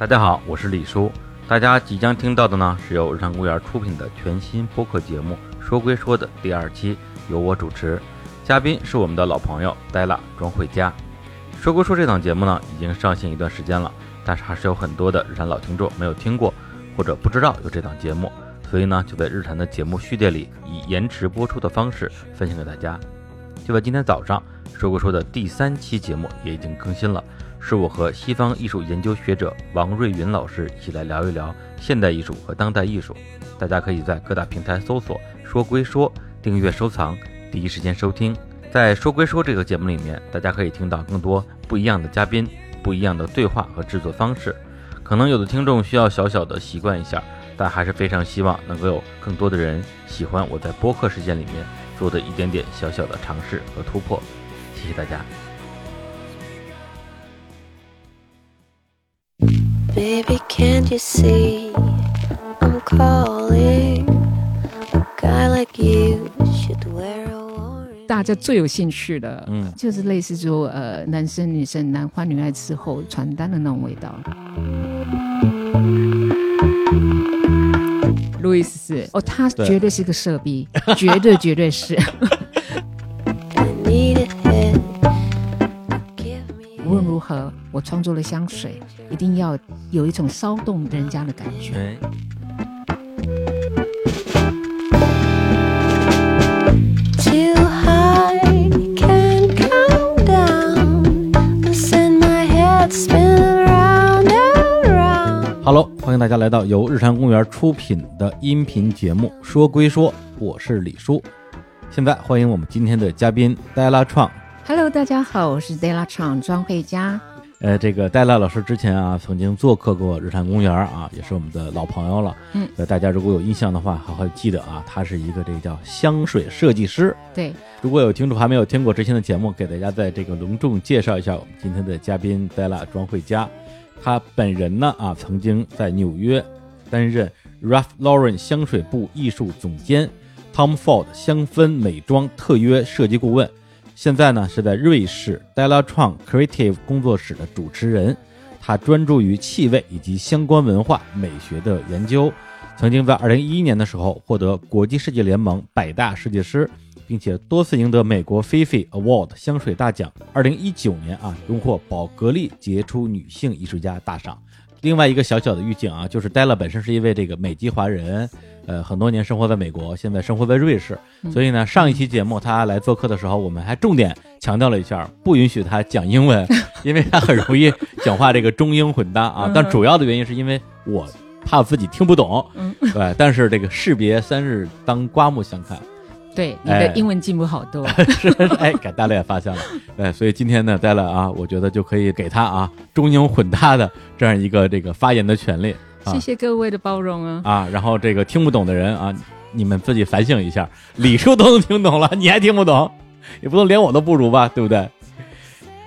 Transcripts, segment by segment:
大家好，我是李叔。大家即将听到的呢，是由日常公园出品的全新播客节目《说归说》的第二期，由我主持，嘉宾是我们的老朋友黛拉庄慧佳。《说归说》这档节目呢，已经上线一段时间了，但是还是有很多的日坛老听众没有听过，或者不知道有这档节目，所以呢，就在日常的节目序列里以延迟播出的方式分享给大家。就在今天早上，《说归说》的第三期节目也已经更新了。是我和西方艺术研究学者王瑞云老师一起来聊一聊现代艺术和当代艺术。大家可以在各大平台搜索“说归说”，订阅收藏，第一时间收听。在“说归说”这个节目里面，大家可以听到更多不一样的嘉宾、不一样的对话和制作方式。可能有的听众需要小小的习惯一下，但还是非常希望能够有更多的人喜欢我在播客时间里面做的一点点小小的尝试和突破。谢谢大家。大家最有兴趣的，嗯，就是类似说呃，男生女生、男欢女爱之后传单的那种味道。路易斯，哦，他绝对是个色逼，绝对绝对是。何，我创作了香水，一定要有一种骚动人家的感觉。Hello，欢迎大家来到由日坛公园出品的音频节目《说归说》，我是李叔。现在欢迎我们今天的嘉宾戴拉创。Hello，大家好，我是 Della 厂庄慧佳。呃，这个戴拉老师之前啊，曾经做客过日坛公园啊，也是我们的老朋友了。嗯，呃，大家如果有印象的话，好好记得啊，他是一个这个叫香水设计师。对，如果有听众还没有听过之前的节目，给大家在这个隆重介绍一下我们今天的嘉宾戴拉庄慧佳。他本人呢啊，曾经在纽约担任 Ralph Lauren 香水部艺术总监，Tom Ford 香氛美妆特约设计顾问。现在呢，是在瑞士 Della 创 Creative 工作室的主持人，他专注于气味以及相关文化美学的研究。曾经在2011年的时候获得国际设计联盟百大设计师，并且多次赢得美国 Fifi Award 香水大奖。2019年啊，荣获宝格丽杰出女性艺术家大赏。另外一个小小的预警啊，就是 Della 本身是一位这个美籍华人。呃，很多年生活在美国，现在生活在瑞士，所以呢，上一期节目他来做客的时候，我们还重点强调了一下，不允许他讲英文，因为他很容易讲话这个中英混搭啊。但主要的原因是因为我怕自己听不懂，对。但是这个士别三日，当刮目相看。对，你的英文进步好多。是，哎，给大家也发现了，对，所以今天呢，戴勒啊，我觉得就可以给他啊中英混搭的这样一个这个发言的权利。谢谢各位的包容啊！啊，然后这个听不懂的人啊，你们自己反省一下。李叔都能听懂了，你还听不懂？也不能连我都不如吧，对不对？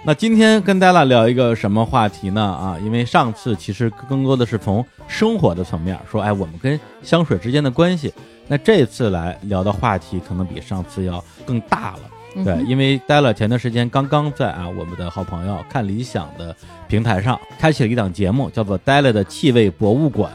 那今天跟戴拉聊一个什么话题呢？啊，因为上次其实更多的是从生活的层面说，哎，我们跟香水之间的关系。那这次来聊的话题可能比上次要更大了。对，因为待了前段时间，刚刚在啊我们的好朋友看理想的平台上开启了一档节目，叫做《呆了的气味博物馆》。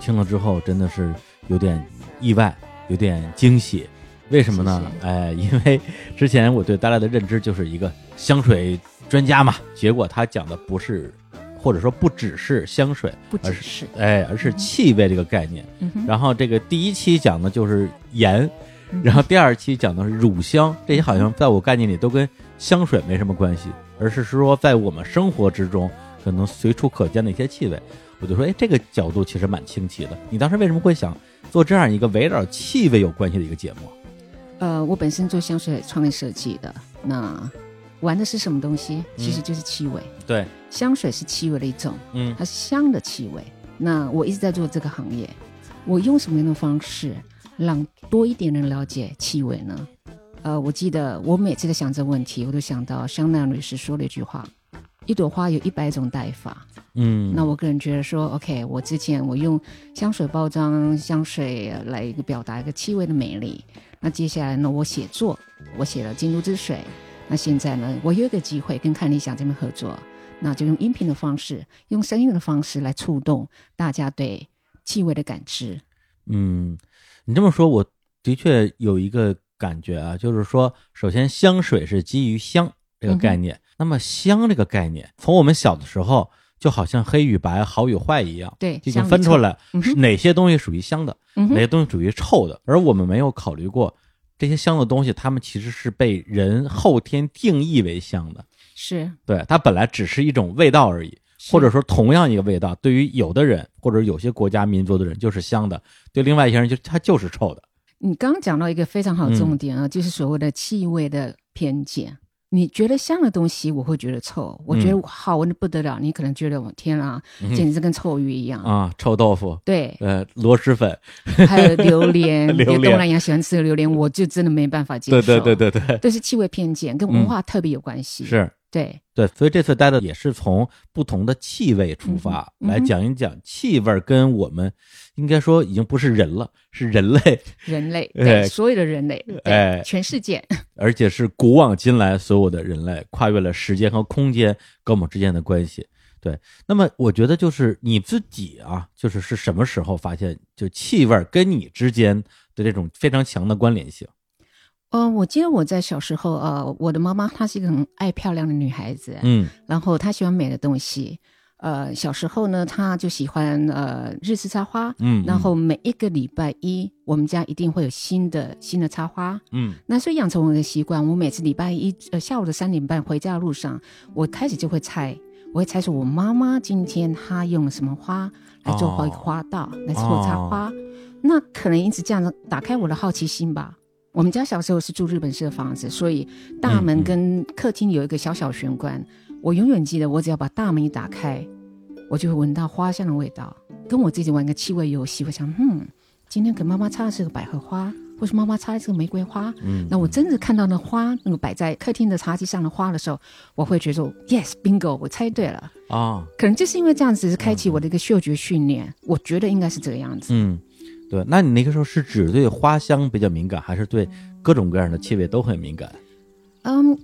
听了之后真的是有点意外，有点惊喜。为什么呢？哎，因为之前我对呆了的认知就是一个香水专家嘛，结果他讲的不是，或者说不只是香水，而是哎，而是气味这个概念。然后这个第一期讲的就是盐。然后第二期讲的是乳香，这些好像在我概念里都跟香水没什么关系，而是说在我们生活之中可能随处可见的一些气味。我就说，哎，这个角度其实蛮清奇的。你当时为什么会想做这样一个围绕气味有关系的一个节目？呃，我本身做香水创意设计的，那玩的是什么东西？其实就是气味。对，香水是气味的一种，嗯，它是香的气味。那我一直在做这个行业，我用什么样的方式？让多一点人了解气味呢？呃，我记得我每次在想这个问题，我都想到香奈儿女士说了一句话：“一朵花有一百种戴法。”嗯，那我个人觉得说，OK，我之前我用香水包装香水来一个表达一个气味的美丽。那接下来呢，我写作，我写了《京都之水》。那现在呢，我有一个机会跟看理想这边合作。那就用音频的方式，用声音的方式来触动大家对气味的感知。嗯，你这么说，我的确有一个感觉啊，就是说，首先香水是基于香这个概念，那么香这个概念，从我们小的时候就好像黑与白、好与坏一样，对，已经分出来是哪些东西属于香的，哪些东西属于臭的，而我们没有考虑过这些香的东西，它们其实是被人后天定义为香的，是对它本来只是一种味道而已。或者说，同样一个味道，对于有的人或者有些国家民族的人就是香的，对另外一些人就它就是臭的。你刚刚讲到一个非常好的重点啊，就是所谓的气味的偏见。你觉得香的东西，我会觉得臭；我觉得好闻的不得了，你可能觉得我天啊，简直跟臭鱼一样啊！臭豆腐，对，呃，螺蛳粉，还有榴莲，榴莲，东南亚喜欢吃的榴莲，我就真的没办法接受。对对对对对，这是气味偏见，跟文化特别有关系。是。对对，所以这次待的也是从不同的气味出发，来讲一讲气味跟我们应该说已经不是人了，是人类，人类对所有的人类，哎，全世界，而且是古往今来所有的人类，跨越了时间和空间跟我们之间的关系。对，那么我觉得就是你自己啊，就是是什么时候发现就气味跟你之间的这种非常强的关联性？嗯，我记得我在小时候，呃，我的妈妈她是一个很爱漂亮的女孩子，嗯，然后她喜欢美的东西，呃，小时候呢，她就喜欢呃日式插花，嗯，然后每一个礼拜一，我们家一定会有新的新的插花，嗯，那所以养成我的习惯，我每次礼拜一呃下午的三点半回家的路上，我开始就会猜，我会猜出我妈妈今天她用了什么花来做花花道来做插花，那可能因此这样子打开我的好奇心吧。我们家小时候是住日本式的房子，所以大门跟客厅有一个小小玄关。我永远记得，我只要把大门一打开，我就会闻到花香的味道。跟我自己玩个气味游戏，我想，嗯，今天给妈妈插的是个百合花，或是妈妈插的是个玫瑰花。嗯，那我真的看到那花，那个摆在客厅的茶几上的花的时候，我会觉得，yes，bingo，我猜对了啊。可能就是因为这样子，是开启我的一个嗅觉训练。我觉得应该是这个样子。嗯。对，那你那个时候是只对花香比较敏感，还是对各种各样的气味都很敏感？嗯，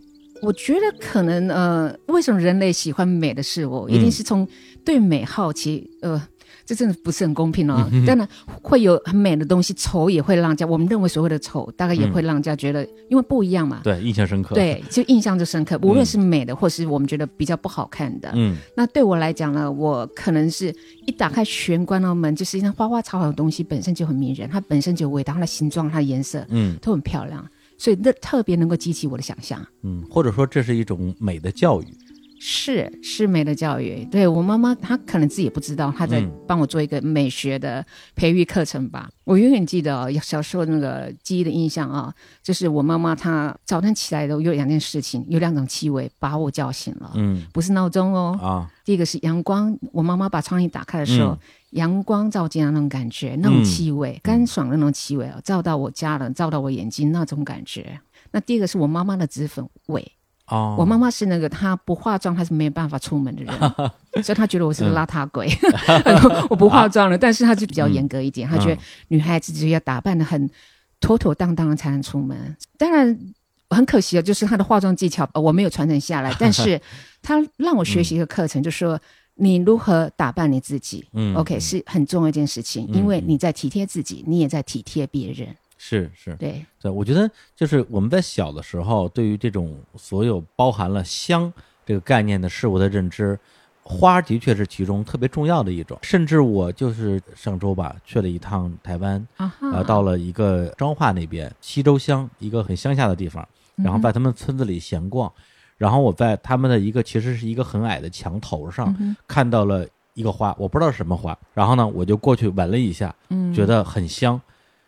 我觉得可能呃，为什么人类喜欢美的事物，一定是从对美好奇，呃。这真的不是很公平哦。当然会有很美的东西，丑也会让家我们认为所谓的丑，大概也会让家觉得，因为不一样嘛。对，印象深刻。对，就印象就深刻。无论是美的，或是我们觉得比较不好看的。嗯。那对我来讲呢，我可能是一打开玄关的门，就实际上花花草草的东西本身就很迷人，它本身就有味道，它的形状、它的颜色，嗯，都很漂亮，所以那特别能够激起我的想象。嗯，或者说这是一种美的教育。是是美的教育，对我妈妈，她可能自己也不知道，她在帮我做一个美学的培育课程吧。我永远记得小时候那个记忆的印象啊，就是我妈妈她早晨起来的有两件事情，有两种气味把我叫醒了。嗯，不是闹钟哦。啊，第一个是阳光，我妈妈把窗帘打开的时候，阳光照进来那种感觉，那种气味，干爽的那种气味哦，照到我家人，照到我眼睛那种感觉。那第二个是我妈妈的脂粉味。哦，我妈妈是那个她不化妆她是没有办法出门的人，所以她觉得我是个邋遢鬼。我不化妆了，但是她就比较严格一点，她觉得女孩子就要打扮的很妥妥当当的才能出门。当然很可惜啊，就是她的化妆技巧我没有传承下来，但是 她让我学习一个课程，就说你如何打扮你自己。嗯，OK 是很重要一件事情，因为你在体贴自己，你也在体贴别人。是是，对对，我觉得就是我们在小的时候，对于这种所有包含了香这个概念的事物的认知，花的确是其中特别重要的一种。甚至我就是上周吧，去了一趟台湾，啊，到了一个彰化那边西周乡一个很乡下的地方，然后在他们村子里闲逛，然后我在他们的一个其实是一个很矮的墙头上看到了一个花，我不知道是什么花，然后呢，我就过去闻了一下，嗯，觉得很香。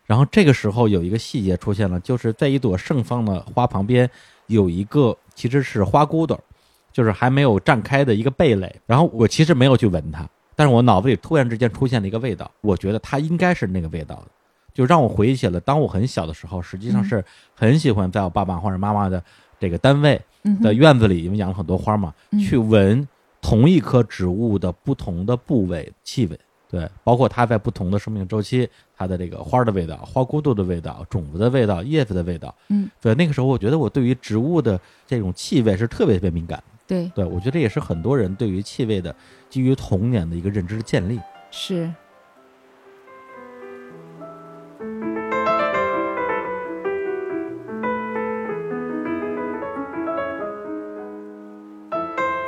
然后这个时候有一个细节出现了，就是在一朵盛放的花旁边有一个其实是花骨朵，就是还没有绽开的一个蓓蕾。然后我其实没有去闻它，但是我脑子里突然之间出现了一个味道，我觉得它应该是那个味道的，就让我回忆起了当我很小的时候，实际上是很喜欢在我爸爸或者妈妈的这个单位的院子里，因为养了很多花嘛，去闻同一棵植物的不同的部位气味。对，包括它在不同的生命周期，它的这个花的味道、花骨朵的味道、种子的味道、叶子的味道，嗯，对，那个时候我觉得我对于植物的这种气味是特别特别敏感，对对，我觉得这也是很多人对于气味的基于童年的一个认知的建立。是。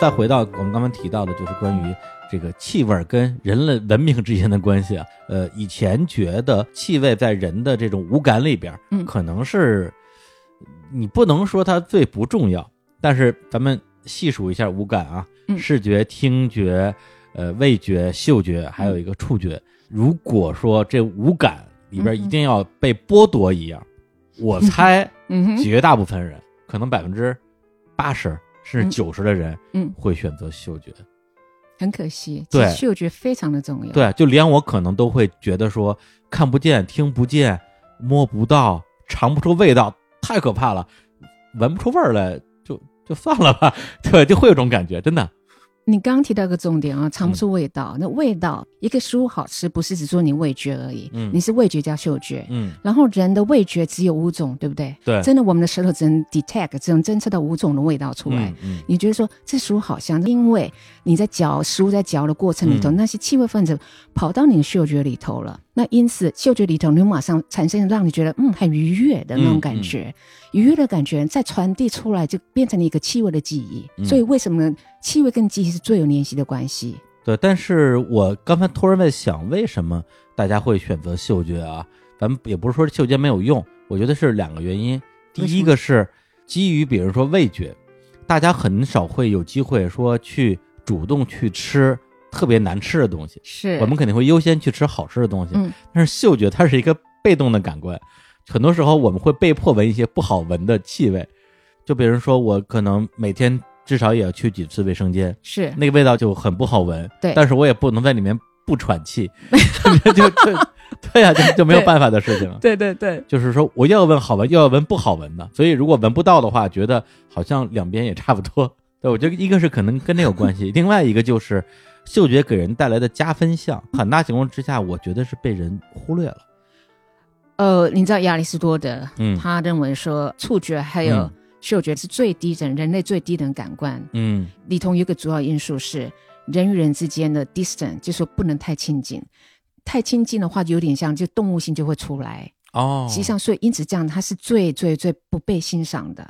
再回到我们刚刚提到的，就是关于这个气味跟人类文明之间的关系啊。呃，以前觉得气味在人的这种五感里边，嗯，可能是你不能说它最不重要，但是咱们细数一下五感啊，视觉、听觉、呃味觉、嗅觉，还有一个触觉。如果说这五感里边一定要被剥夺一样，我猜，绝大部分人，可能百分之八十。甚至九十的人，嗯，会选择嗅觉，很可惜，对，嗅觉非常的重要，对，就连我可能都会觉得说，看不见、听不见、摸不到、尝不出味道，太可怕了，闻不出味儿来，就就算了吧，对，就会有种感觉，真的。你刚刚提到一个重点啊，尝不出味道。那味道，一个食物好吃，不是只说你味觉而已，嗯，你是味觉加嗅觉，嗯，然后人的味觉只有五种，对不对？对，真的，我们的舌头只能 detect，只能侦测到五种的味道出来。嗯，你觉得说这食物好香，因为你在嚼食物在嚼的过程里头，那些气味分子跑到你的嗅觉里头了。那因此，嗅觉里头你马上产生让你觉得嗯很愉悦的那种感觉，愉悦的感觉再传递出来，就变成了一个气味的记忆。所以为什么呢？气味跟记忆是最有联系的关系。对，但是我刚才突然在想，为什么大家会选择嗅觉啊？咱们也不是说嗅觉没有用，我觉得是两个原因。第一个是基于，比如说味觉，大家很少会有机会说去主动去吃。特别难吃的东西，是我们肯定会优先去吃好吃的东西。嗯，但是嗅觉它是一个被动的感官，很多时候我们会被迫闻一些不好闻的气味。就比如说，我可能每天至少也要去几次卫生间，是那个味道就很不好闻。对，但是我也不能在里面不喘气，就就对呀，就 就没有办法的事情了。对对对，就是说我要闻好闻，又要闻不好闻的，所以如果闻不到的话，觉得好像两边也差不多。对，我觉得一个是可能跟这有关系，另外一个就是。嗅觉给人带来的加分项，很大情况之下，我觉得是被人忽略了。呃，你知道亚里士多德，嗯，他认为说触觉还有嗅觉是最低等人类最低等感官，嗯，里头有一个主要因素是人与人之间的 distance，就说不能太亲近，太亲近的话就有点像就动物性就会出来哦。实际上，所以因此这样，它是最最最不被欣赏的。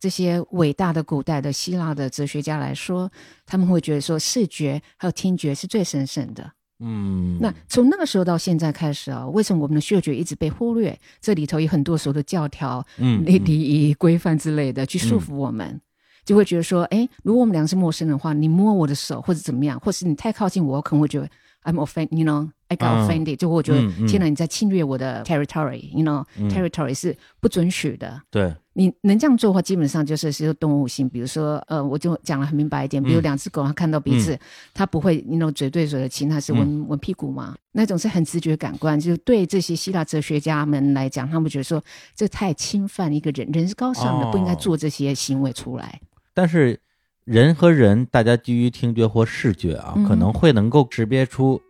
这些伟大的古代的希腊的哲学家来说，他们会觉得说视觉还有听觉是最神圣的。嗯，那从那个时候到现在开始啊，为什么我们的嗅觉一直被忽略？这里头有很多所谓的教条、嗯、礼仪规范之类的去束缚我们，就会觉得说，哎，如果我们两个是陌生人的话，你摸我的手或者怎么样，或是你太靠近我，我可能会觉得 I'm offended，you know，I got offended，就我觉得天哪，你在侵略我的 territory，you know，territory 是不准许的。对。你能这样做的话，基本上就是是动物性。比如说，呃，我就讲的很明白一点，比如两只狗，它看到彼此，它不会你 know，嘴对嘴的亲，它是闻闻屁股嘛？那种是很直觉感官。就是对这些希腊哲学家们来讲，他们觉得说这太侵犯一个人，人是高尚的，不应该做这些行为出来。但是人和人，大家基于听觉或视觉啊，可能会能够识别出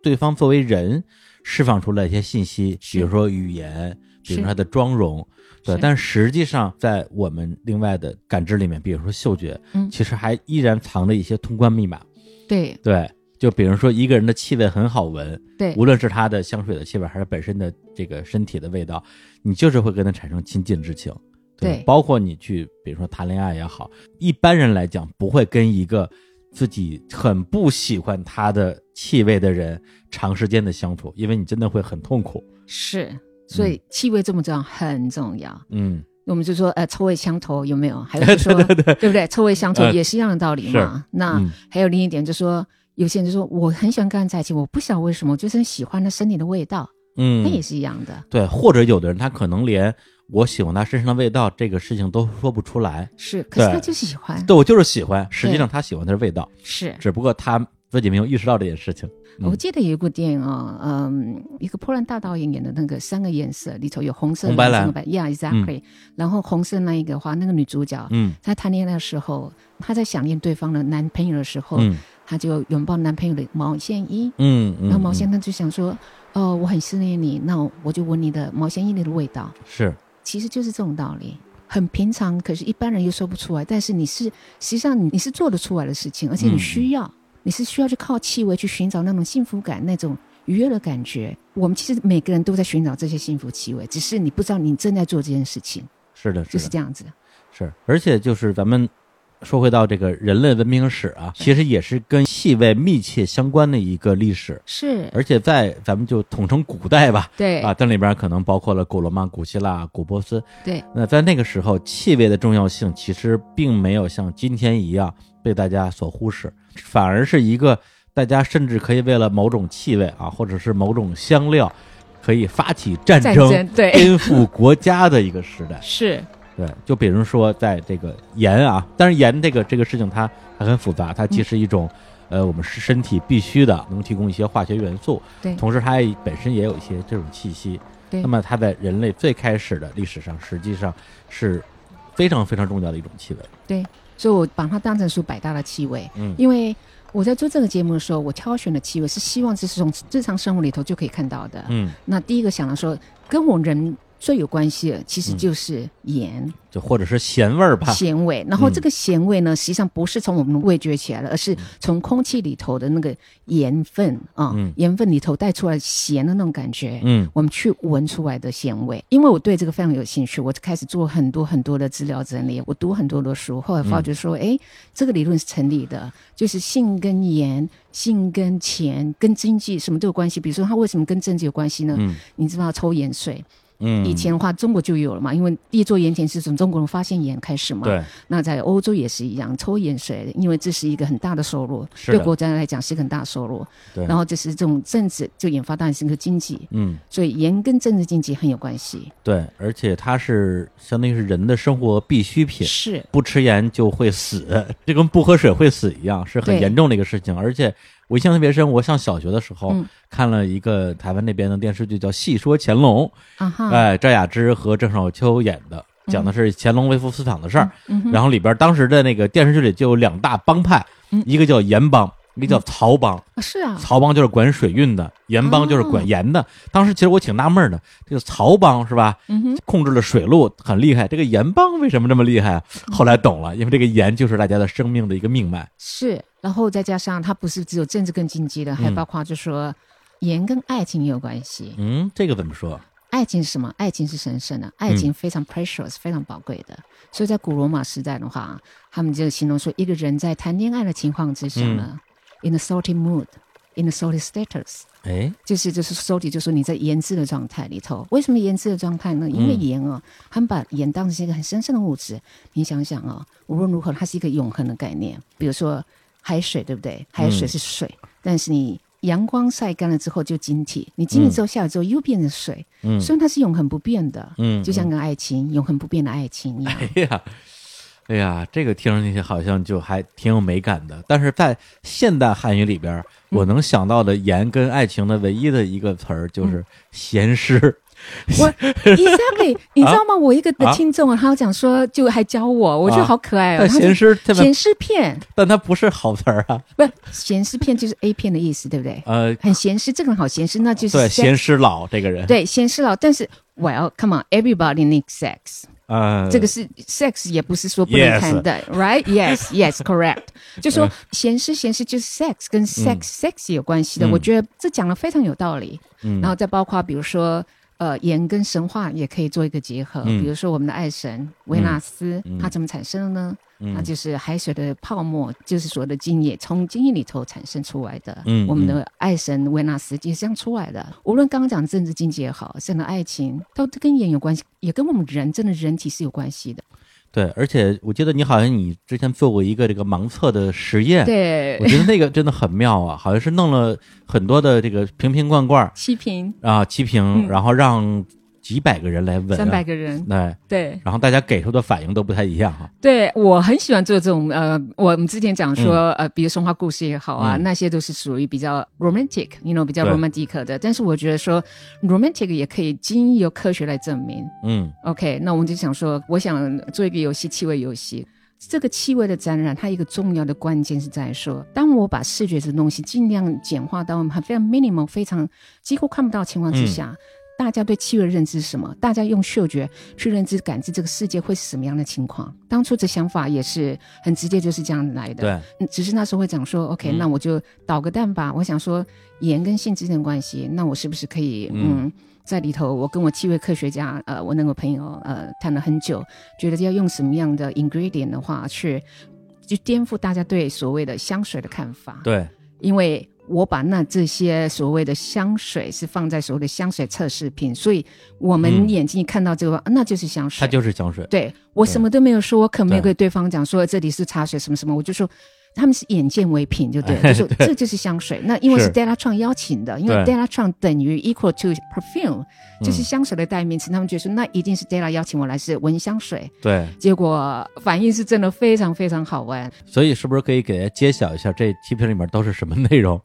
对方作为人释放出来一些信息，比如说语言，比如说他的妆容。对，但实际上在我们另外的感知里面，比如说嗅觉，嗯，其实还依然藏着一些通关密码。对对，就比如说一个人的气味很好闻，对，无论是他的香水的气味，还是本身的这个身体的味道，你就是会跟他产生亲近之情。对，包括你去，比如说谈恋爱也好，一般人来讲不会跟一个自己很不喜欢他的气味的人长时间的相处，因为你真的会很痛苦。是。所以气味这么重要，很重要。嗯，我们就说，呃，臭味相投有没有？还有 说，对对不对？臭味相投也是一样的道理嘛。那还有另一点，就说有些人就说，我很喜欢跟人在一起，我不晓得为什么，就是很喜欢他身体的味道。嗯，那也是一样的。对，或者有的人他可能连我喜欢他身上的味道这个事情都说不出来。是，可是他就喜欢。对，我就是喜欢。实际上他喜欢的是味道。是，只不过他自己没有意识到这件事情。我记得有一部电影啊，嗯，一个波兰大导演演的那个《三个颜色》里头有红色、蓝色、白，Yeah，exactly。然后红色那一个话，那个女主角，嗯，她谈恋爱的时候，她在想念对方的男朋友的时候，嗯，她就拥抱男朋友的毛线衣，嗯，然后毛线她就想说，哦，我很思念你，那我就闻你的毛线衣里的味道。是，其实就是这种道理。很平常，可是一般人又说不出来。但是你是实际上你你是做得出来的事情，而且你需要，你是需要去靠气味去寻找那种幸福感、那种愉悦的感觉。我们其实每个人都在寻找这些幸福气味，只是你不知道你正在做这件事情。是的，就是这样子。是，而且就是咱们。说回到这个人类文明史啊，其实也是跟气味密切相关的一个历史。是，而且在咱们就统称古代吧，对啊，这里边可能包括了古罗马、古希腊、古波斯。对，那在那个时候，气味的重要性其实并没有像今天一样被大家所忽视，反而是一个大家甚至可以为了某种气味啊，或者是某种香料，可以发起战争、颠覆国家的一个时代。是。对，就比如说，在这个盐啊，但是盐这个这个事情它它很复杂，它既是一种，呃，我们是身体必须的，能提供一些化学元素，对，同时它本身也有一些这种气息，对。那么它在人类最开始的历史上，实际上是非常非常重要的一种气味。对，所以我把它当成是百搭的气味，嗯，因为我在做这个节目的时候，我挑选的气味是希望这是从日常生活里头就可以看到的，嗯。那第一个想到说，跟我人。最有关系的其实就是盐，就或者是咸味儿吧。咸味，然后这个咸味呢，实际上不是从我们的味觉起来的，而是从空气里头的那个盐分啊，盐分里头带出来咸的那种感觉。嗯，我们去闻出来的咸味。因为我对这个非常有兴趣，我就开始做很多很多的资料整理，我读很多的书，后来发觉说，哎，这个理论是成立的，就是性跟盐、性跟钱、跟经济什么都有关系。比如说，它为什么跟政治有关系呢？嗯，你知道抽盐税。嗯，以前的话，中国就有了嘛，因为第一座盐田是从中国人发现盐开始嘛。对。那在欧洲也是一样，抽盐水，因为这是一个很大的收入，对国家来讲是一个很大收入。对。然后这是这种政治就引发当然是一个经济。嗯。所以盐跟政治经济很有关系。对，而且它是相当于是人的生活必需品。是。不吃盐就会死，就跟不喝水会死一样，是很严重的一个事情，而且。我印象特别深，我上小学的时候看了一个台湾那边的电视剧，叫《戏说乾隆》，哎，赵雅芝和郑少秋演的，讲的是乾隆微服私访的事儿。然后里边当时的那个电视剧里就有两大帮派，一个叫盐帮。一个叫曹帮，是啊，曹帮就是管水运的，盐帮就是管盐的。当时其实我挺纳闷的，这个曹帮是吧？嗯，控制了水路很厉害，这个盐帮为什么这么厉害啊？后来懂了，因为这个盐就是大家的生命的一个命脉。是，然后再加上它不是只有政治跟经济的，还包括就是说盐跟爱情也有关系。嗯，这个怎么说？爱情是什么？爱情是神圣的，爱情非常 precious，非常宝贵的。所以在古罗马时代的话，他们就形容说，一个人在谈恋爱的情况之下呢。In a salty mood, in a salty status，哎，就是就是 salty，就是说你在盐渍的状态里头。为什么盐渍的状态呢？因为盐啊，他们把盐当成是一个很神圣的物质。你想想啊，无论如何，它是一个永恒的概念。比如说海水，对不对？海水是水，但是你阳光晒干了之后就晶体，你晶体之后下来之后又变成水，嗯，所以它是永恒不变的。嗯，就像跟爱情永恒不变的爱情一样。哎呀。哎呀，这个听上去好像就还挺有美感的，但是在现代汉语里边，我能想到的盐跟爱情的唯一的一个词儿就是咸湿。我 exactly，你知道吗？我一个的听众啊，他讲说就还教我，我觉得好可爱哦。咸湿，咸湿片，但它不是好词儿啊。不是咸湿片就是 A 片的意思，对不对？呃，很咸湿，这个人好咸湿，那就是对咸湿佬这个人。对咸湿佬，但是 Well，come on，everybody needs sex。啊，这个是 sex，也不是说不能谈的，right？Yes，Yes，correct。就说闲事，闲事就是 sex，跟 sex，sex 有关系的。我觉得这讲的非常有道理。然后再包括比如说。呃，盐跟神话也可以做一个结合，比如说我们的爱神维纳斯，它怎么产生的呢？那就是海水的泡沫，就是所谓的精液，从精液里头产生出来的。我们的爱神维纳斯也是这样出来的。无论刚刚讲政治经济也好，甚至爱情，都跟盐有关系，也跟我们人真的人体是有关系的。对，而且我记得你好像你之前做过一个这个盲测的实验，对，我觉得那个真的很妙啊，好像是弄了很多的这个瓶瓶罐罐，七瓶啊，七瓶，然后让。几百个人来问，三百个人，对对，然后大家给出的反应都不太一样哈。对我很喜欢做这种呃，我们之前讲说呃，比如神话故事也好啊，那些都是属于比较 romantic，you know，比较 romantic 的。但是我觉得说 romantic 也可以经由科学来证明。嗯，OK，那我们就想说，我想做一个游戏，气味游戏。这个气味的展览，它一个重要的关键是在说，当我把视觉这东西尽量简化到很非常 minimal、非常几乎看不到情况之下。大家对气味认知是什么？大家用嗅觉去认知、感知这个世界会是什么样的情况？当初的想法也是很直接，就是这样来的。对，只是那时候会讲说，OK，那我就捣个蛋吧。我想说，盐跟性之间的关系，那我是不是可以，嗯，在里头，我跟我气味科学家，呃，我那个朋友，呃，谈了很久，觉得要用什么样的 ingredient 的话，去去颠覆大家对所谓的香水的看法。对，因为。我把那这些所谓的香水是放在所谓的香水测试品，所以我们眼睛看到这个，那就是香水，它就是香水。对我什么都没有说，我可没有跟对方讲说这里是茶水什么什么，我就说他们是眼见为凭，就对，就说这就是香水。那因为是 Della 创邀请的，因为 Della 创等于 equal to perfume，就是香水的代名词，他们觉得那一定是 Della 邀请我来是闻香水。对，结果反应是真的非常非常好闻。所以是不是可以给大家揭晓一下这七瓶里面都是什么内容？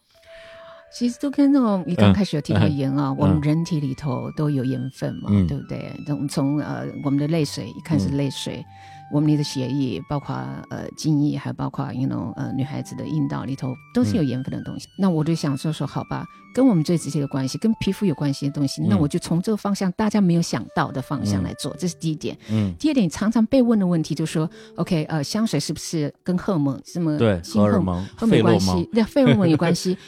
其实都跟那种你刚开始有提到盐啊，我们人体里头都有盐分嘛，对不对？从从呃我们的泪水，一看是泪水，我们的血液，包括呃精液，还包括 you know 呃女孩子的阴道里头都是有盐分的东西。那我就想说说，好吧，跟我们最直接的关系，跟皮肤有关系的东西，那我就从这个方向大家没有想到的方向来做，这是第一点。嗯，第二点常常被问的问题就是说，OK，呃，香水是不是跟荷尔蒙什么对荷尔蒙、荷尔蒙关系？对，费洛蒙有关系。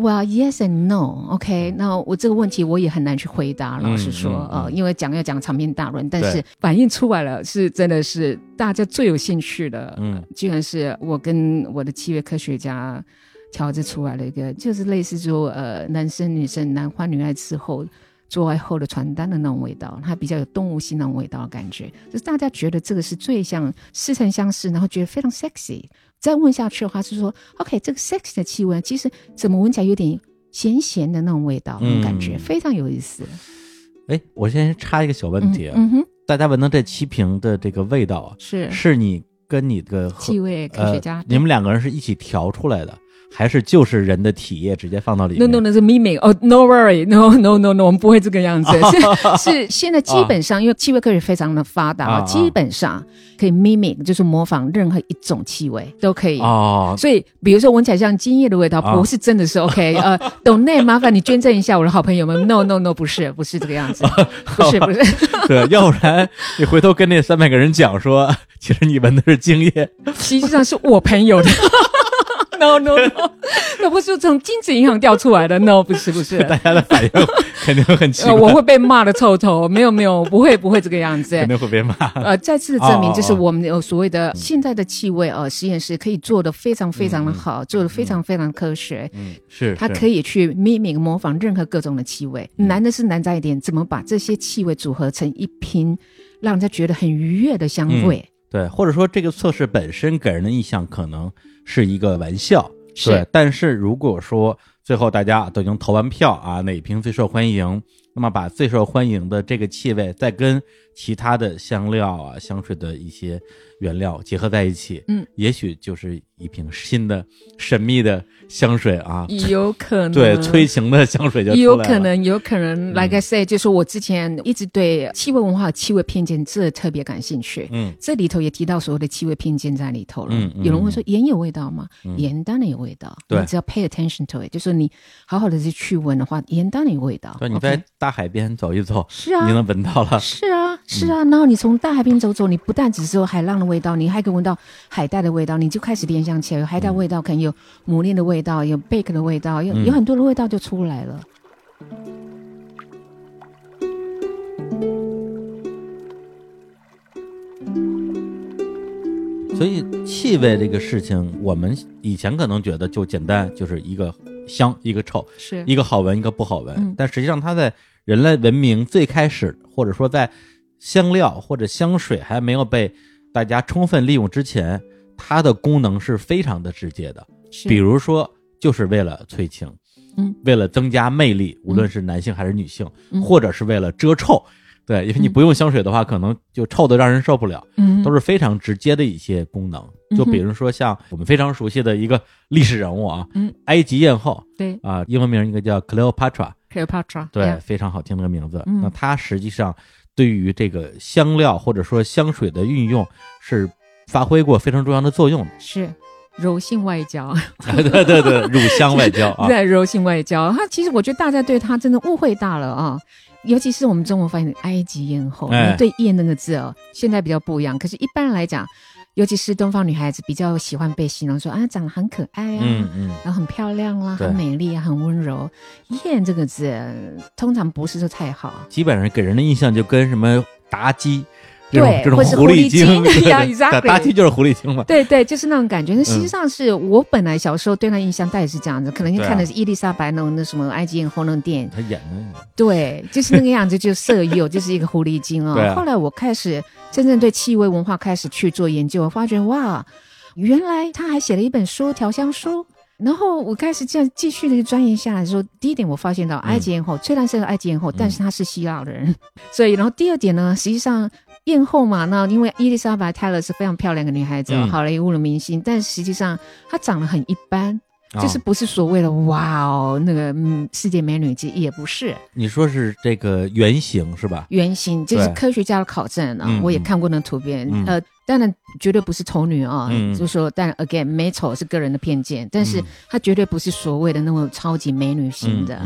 Well, yes and no. OK，那我这个问题我也很难去回答。老实说，呃，因为讲要讲长篇大论，但是反映出来了，是真的是大家最有兴趣的。嗯，居然是我跟我的七月科学家调制出来了一个，就是类似说，呃，男生女生男欢女爱之后做爱后的传单的那种味道，它比较有动物性那种味道的感觉，就是大家觉得这个是最像似曾相识，然后觉得非常 sexy。再问下去的话是说，OK，这个 sex 的气味其实怎么闻起来有点咸咸的那种味道，那种感觉非常有意思。哎，我先插一个小问题，嗯哼，大家闻到这七瓶的这个味道啊，是是你跟你的气味科学家，你们两个人是一起调出来的。还是就是人的体液直接放到里面？No No No，是 mimic。哦，No worry，No No No No，我们不会这个样子。是是，现在基本上因为气味科学非常的发达，基本上可以 mimic，就是模仿任何一种气味都可以。哦。所以比如说闻起来像精液的味道，不是真的是 OK。呃，董内，麻烦你捐赠一下我的好朋友们。No No No，不是不是这个样子，不 是不是。对，要不然你回头跟那三百个人讲说，其实你闻的是精液，实际上是我朋友的。No no no，那不是从精子银行调出来的。No，不是不是。大家的反应 肯定很奇怪。我会被骂的臭头。没有没有，不会不会这个样子。肯定会被骂。呃，再次的证明，就是我们有所谓的现在的气味呃实验室可以做的非常非常的好，做的非常非常科学。嗯，是。它可以去 mimic 模仿任何各种的气味。难的是难在一点，怎么把这些气味组合成一瓶，让人家觉得很愉悦的香味。对，或者说这个测试本身给人的印象可能。是一个玩笑，对。但是如果说最后大家都已经投完票啊，哪瓶最受欢迎，那么把最受欢迎的这个气味再跟其他的香料啊、香水的一些。原料结合在一起，嗯，也许就是一瓶新的神秘的香水啊，有可能对催情的香水就有可能，有可能。Like I say，就是我之前一直对气味文化、气味偏见这特别感兴趣，嗯，这里头也提到所有的气味偏见在里头了。嗯有人会说盐有味道吗？盐当然有味道，对，只要 pay attention to it，就是你好好的去去闻的话，盐当然有味道。对，你在大海边走一走，是啊，你能闻到了。是啊，是啊，然后你从大海边走走，你不但只是有海浪的。味道，你还可以闻到海带的味道，你就开始联想起来，有海带味道，可能有牡蛎的味道，有贝壳的味道，有有很多的味道就出来了。所以气味这个事情，我们以前可能觉得就简单，就是一个香，一个臭，是一个好闻，一个不好闻。但实际上，它在人类文明最开始，或者说在香料或者香水还没有被大家充分利用之前，它的功能是非常的直接的。比如说，就是为了催情，嗯，为了增加魅力，无论是男性还是女性，或者是为了遮臭，对，因为你不用香水的话，可能就臭的让人受不了，嗯，都是非常直接的一些功能。就比如说像我们非常熟悉的一个历史人物啊，嗯，埃及艳后，对，啊，英文名应该叫 Cleopatra，Cleopatra，对，非常好听的名字。那她实际上。对于这个香料或者说香水的运用，是发挥过非常重要的作用。是，柔性外交，对 对对，乳香外交啊，对柔性外交。他其实我觉得大家对他真的误会大了啊，尤其是我们中国翻译埃及艳后，对艳那个字哦，现在比较不一样。可是，一般人来讲，尤其是东方女孩子比较喜欢被形容说啊，长得很可爱啊，嗯嗯，然后很漂亮啦，很美丽啊，很温柔。艳这个字通常不是说太好，基本上给人的印象就跟什么妲己。对，或是狐狸精一样，妲己就是狐狸精嘛。对对，就是那种感觉。那实际上是我本来小时候对那印象，大概是这样子。可能就看的是伊丽莎白那种那什么埃及艳后那种电影，他演的。对，就是那个样子，就色诱，就是一个狐狸精啊。后来我开始真正对气味文化开始去做研究，我发觉哇，原来他还写了一本书《调香书》。然后我开始这样继续的钻研下来，说第一点，我发现到埃及艳后虽然是个埃及艳后，但是她是希腊的人。所以，然后第二点呢，实际上。艳后嘛，那因为伊丽莎白泰勒是非常漂亮的女孩子，好莱坞的明星，但实际上她长得很一般，就是不是所谓的哇哦那个嗯世界美女级，也不是。你说是这个原型是吧？原型就是科学家的考证啊，我也看过那图片，呃，当然绝对不是丑女啊，就是说，但 again 美丑是个人的偏见，但是她绝对不是所谓的那种超级美女型的。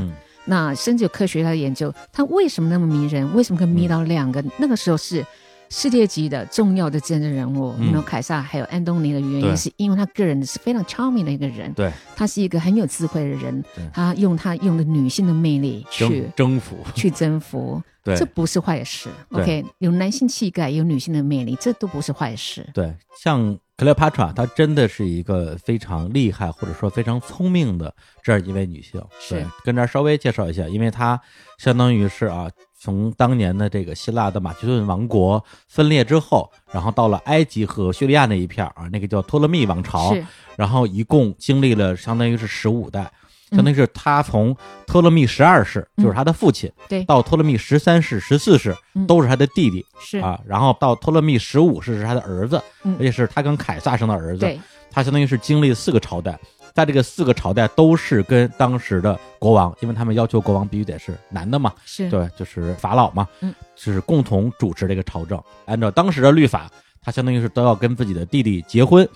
那甚至有科学家研究，他为什么那么迷人？为什么可以迷倒两个？那个时候是。世界级的重要的政治人物，你说凯撒还有安东尼的原因，是因为他个人是非常 charming 的一个人，对，他是一个很有智慧的人，他用他用的女性的魅力去征服，去征服，对，这不是坏事。OK，有男性气概，有女性的魅力，这都不是坏事。对，像。克莱帕特啊，她真的是一个非常厉害或者说非常聪明的这样一位女性。是，跟这儿稍微介绍一下，因为她相当于是啊，从当年的这个希腊的马其顿王国分裂之后，然后到了埃及和叙利亚那一片儿啊，那个叫托勒密王朝，然后一共经历了相当于是十五代。相当于是他从托勒密十二世，就是他的父亲，对，到托勒密十三世、十四世都是他的弟弟，是啊，然后到托勒密十五世是他的儿子，而且是他跟凯撒生的儿子。对，他相当于是经历四个朝代，在这个四个朝代都是跟当时的国王，因为他们要求国王必须得是男的嘛，是对，就是法老嘛，嗯，就是共同主持这个朝政。按照当时的律法，他相当于是都要跟自己的弟弟结婚。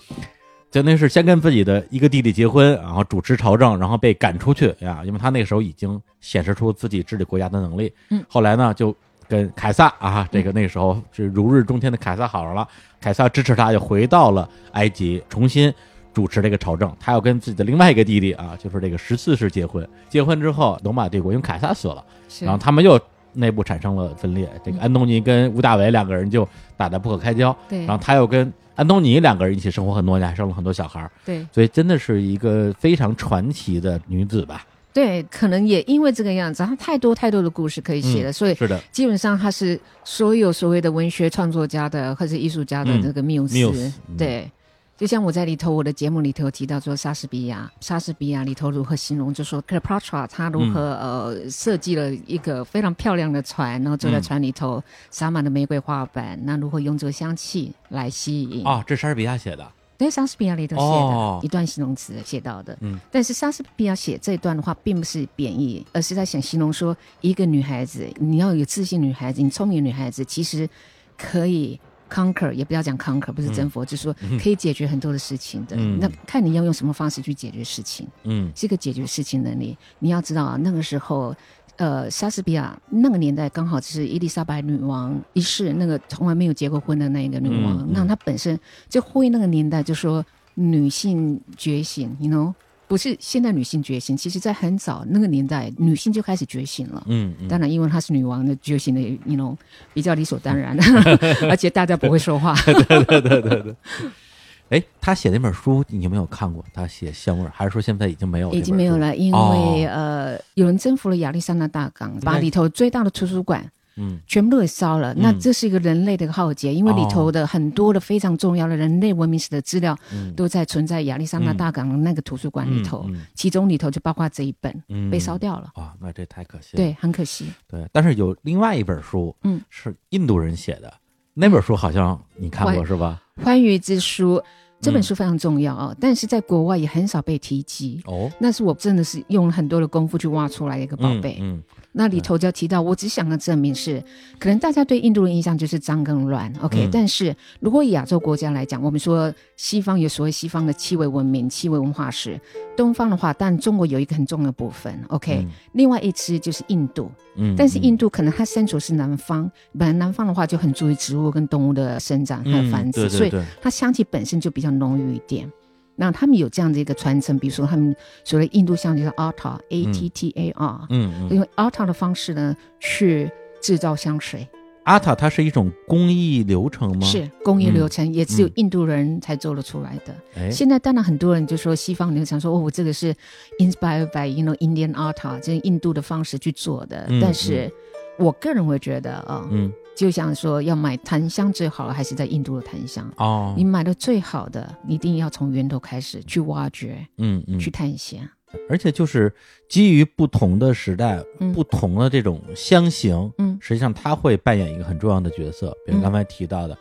相当于是先跟自己的一个弟弟结婚，然后主持朝政，然后被赶出去呀，因为他那个时候已经显示出自己治理国家的能力。嗯，后来呢，就跟凯撒啊，这个那个时候是如日中天的凯撒好上了，凯撒支持他，又回到了埃及，重新主持这个朝政。他要跟自己的另外一个弟弟啊，就是这个十四世结婚。结婚之后，罗马帝国因为凯撒死了，然后他们又内部产生了分裂。这个安东尼跟吴大维两个人就打得不可开交。对，然后他又跟。安东尼两个人一起生活很多年，还生了很多小孩儿。对，所以真的是一个非常传奇的女子吧？对，可能也因为这个样子，她太多太多的故事可以写了，所以是的，基本上她是所有所谓的文学创作家的或者艺术家的这个缪斯。对。就像我在里头，我的节目里头提到说，莎士比亚，莎士比亚里头如何形容，就说 Cleopatra 他如何呃设计了一个非常漂亮的船，然后坐在船里头洒满了玫瑰花瓣，那如何用这个香气来吸引？啊，这莎士比亚写的，对，莎士比亚里头写的一段形容词写到的。嗯，但是莎士比亚写这一段的话，并不是贬义，而是在想形容说，一个女孩子，你要有自信，女孩子，你聪明女孩子，其实可以。Conquer 也不要讲 conquer，不是征服，就是说可以解决很多的事情的。那看你要用什么方式去解决事情。嗯，这个解决事情能力，你要知道啊，那个时候，呃，莎士比亚那个年代刚好就是伊丽莎白女王一世，那个从来没有结过婚的那一个女王，那她本身就呼应那个年代，就说女性觉醒，you know。不是现代女性觉醒，其实在很早那个年代，女性就开始觉醒了。嗯，当然，因为她是女王的觉醒的，你 know 比较理所当然，而且大家不会说话。对对对对对。哎，他写那本书你有没有看过？他写香味儿，还是说现在已经没有？已经没有了，因为呃，有人征服了亚历山大大港，把里头最大的图书馆。嗯，全部都给烧了。那这是一个人类的一个浩劫，因为里头的很多的非常重要的人类文明史的资料，都在存在亚利桑那大港的那个图书馆里头。其中里头就包括这一本被烧掉了。啊，那这太可惜。对，很可惜。对，但是有另外一本书，嗯，是印度人写的，那本书好像你看过是吧？《欢愉之书》。这本书非常重要哦，但是在国外也很少被提及哦。那是我真的是用了很多的功夫去挖出来的一个宝贝。嗯。那里头就要提到，我只想要证明是，可能大家对印度的印象就是脏跟乱，OK？但是如果亚洲国家来讲，我们说西方有所谓西方的气味文明、气味文化史，东方的话，但中国有一个很重要的部分，OK？另外一支就是印度，嗯，但是印度可能它身处是南方，本来南方的话就很注意植物跟动物的生长还有繁殖，所以它香气本身就比较浓郁一点。那他们有这样的一个传承，比如说他们所谓印度香就是 Atta，A T T A R，嗯，用 Atta 的方式呢去制造香水。Atta 它是一种工艺流程吗？是工艺流程，也只有印度人才做得出来的。现在当然很多人就说西方流程说哦，我这个是 inspired by you know Indian Atta，这是印度的方式去做的。但是我个人会觉得啊，嗯。就想说要买檀香最好了，还是在印度的檀香哦。你买的最好的，你一定要从源头开始去挖掘，嗯嗯，去探险。而且就是基于不同的时代、不同的这种香型，嗯，实际上它会扮演一个很重要的角色。比如刚才提到的，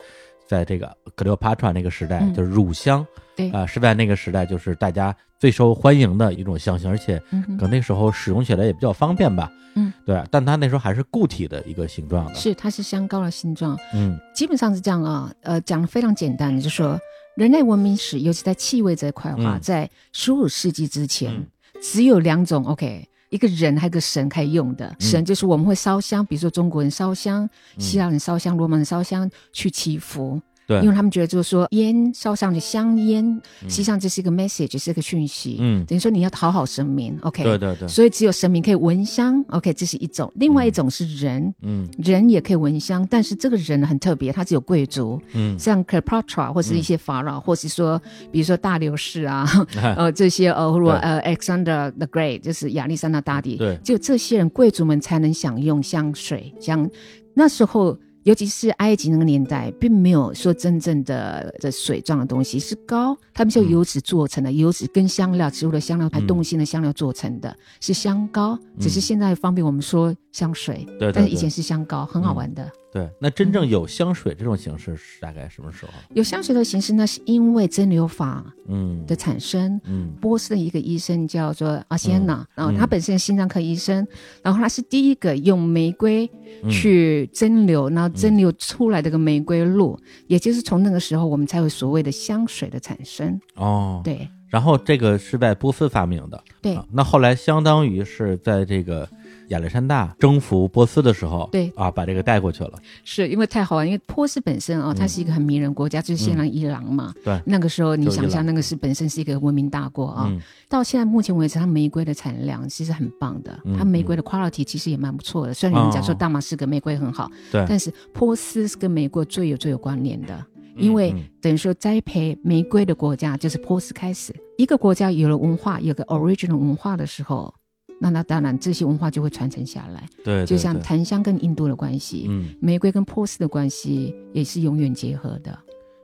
在这个克里奥帕特拉那个时代，就是乳香。对啊，是在那个时代，就是大家最受欢迎的一种香型，而且可能那时候使用起来也比较方便吧。嗯，对，但它那时候还是固体的一个形状的，是它是香膏的形状。嗯，基本上是这样啊。呃，讲的非常简单，就说人类文明史，尤其在气味这一块的话，在十五世纪之前，只有两种 OK，一个人还有个神可以用的。神就是我们会烧香，比如说中国人烧香，希腊人烧香，罗马人烧香去祈福。对，因为他们觉得就是说烟烧上的香烟，实际上这是一个 message，是一个讯息。嗯，等于说你要讨好神明，OK？对对对。所以只有神明可以闻香，OK？这是一种。另外一种是人，嗯，人也可以闻香，但是这个人很特别，他只有贵族，嗯，像 Cleopatra 或是一些法老，或是说比如说大流士啊，呃，这些呃，或呃 Alexander the Great，就是亚历山大大帝，对，只有这些人贵族们才能享用香水，像那时候。尤其是埃及那个年代，并没有说真正的的水状的东西，是膏，他们就油脂做成的，油脂跟香料、植物的香料、还动物性的香料做成的，是香膏，只是现在方便我们说香水，对，但是以前是香膏，很好玩的。对，那真正有香水这种形式是大概什么时候？有香水的形式，那是因为蒸馏法嗯的产生。嗯，波斯的一个医生叫做阿西安娜，然后他本身是心脏科医生，然后他是第一个用玫瑰去蒸馏，然后蒸馏出来这个玫瑰露，也就是从那个时候我们才有所谓的香水的产生。哦，对。然后这个是在波斯发明的。对。那后来相当于是在这个。亚历山大征服波斯的时候，对啊，把这个带过去了。是因为太好玩，因为波斯本身啊，它是一个很迷人国家，就是现在伊朗嘛。对，那个时候你想象那个是本身是一个文明大国啊。到现在目前为止，它玫瑰的产量其实很棒的，它玫瑰的 quality 其实也蛮不错的。虽然有人讲说大马士革玫瑰很好，对，但是波斯是跟美国最有最有关联的，因为等于说栽培玫瑰的国家就是波斯开始。一个国家有了文化，有个 original 文化的时候。那那当然，这些文化就会传承下来。对，就像檀香跟印度的关系，嗯，玫瑰跟波斯的关系也是永远结合的。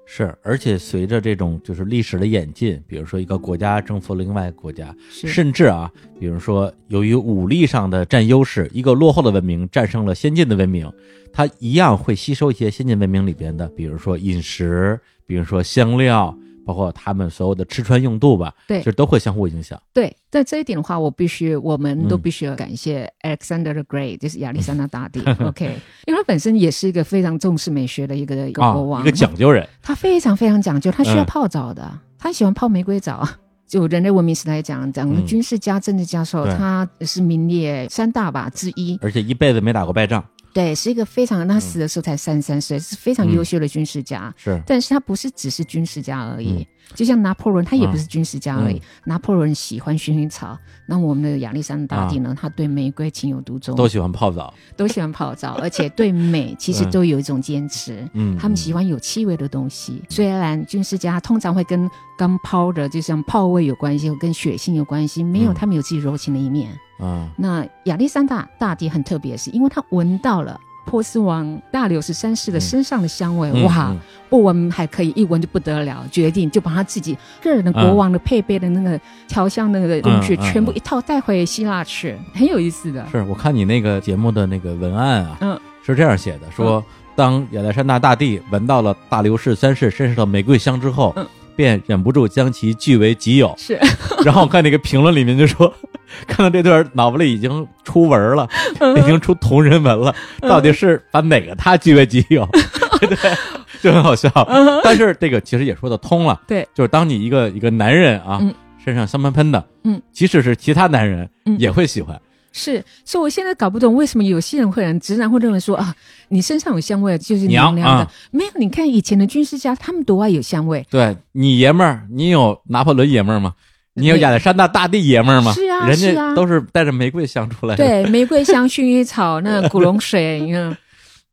是，而且随着这种就是历史的演进，比如说一个国家征服了另外一个国家，甚至啊，比如说由于武力上的占优势，一个落后的文明战胜了先进的文明，它一样会吸收一些先进文明里边的，比如说饮食，比如说香料。包括他们所有的吃穿用度吧，对，就都会相互影响。对，在这一点的话，我必须，我们都必须要感谢 Alexander the Great，就是亚历山大大帝。OK，因为他本身也是一个非常重视美学的一个一个国王，一个讲究人。他非常非常讲究，他需要泡澡的，他喜欢泡玫瑰澡。就人类文明史来讲，讲军事家、政治家时候，他是名列三大吧之一，而且一辈子没打过败仗。对，是一个非常，他死的时候才三十三岁，是非常优秀的军事家。是，但是他不是只是军事家而已。就像拿破仑，他也不是军事家而已。拿破仑喜欢薰衣草，那我们的亚历山大大帝呢？他对玫瑰情有独钟，都喜欢泡澡，都喜欢泡澡，而且对美其实都有一种坚持。嗯，他们喜欢有气味的东西。虽然军事家通常会跟刚泡的，就像泡味有关系，跟血性有关系，没有他们有自己柔情的一面。啊，那亚历山大大帝很特别，是因为他闻到了。波斯王大流士三世的身上的香味，哇，不闻还可以，一闻就不得了。决定就把他自己个人的国王的配备的那个调香那个工具，全部一套带回希腊去，很有意思的。是我看你那个节目的那个文案啊，嗯，是这样写的：说当亚历山大大帝闻到了大流士三世身上的玫瑰香之后，嗯便忍不住将其据为己有。是，然后我看那个评论里面就说，看到这段脑子里已经出文了，已经出同人文了，到底是把哪个他据为己有？对，就很好笑。但是这个其实也说得通了，对，就是当你一个一个男人啊，身上香喷喷的，嗯，即使是其他男人也会喜欢。是，所以我现在搞不懂为什么有些人会直男会认为说啊，你身上有香味就是娘娘的。没有，你看以前的军事家，他们多爱有香味。对你爷们儿，你有拿破仑爷们儿吗？你有亚历山大大帝爷们儿吗？是啊，人家都是带着玫瑰香出来。对，玫瑰香、薰衣草、那 古龙水，你看。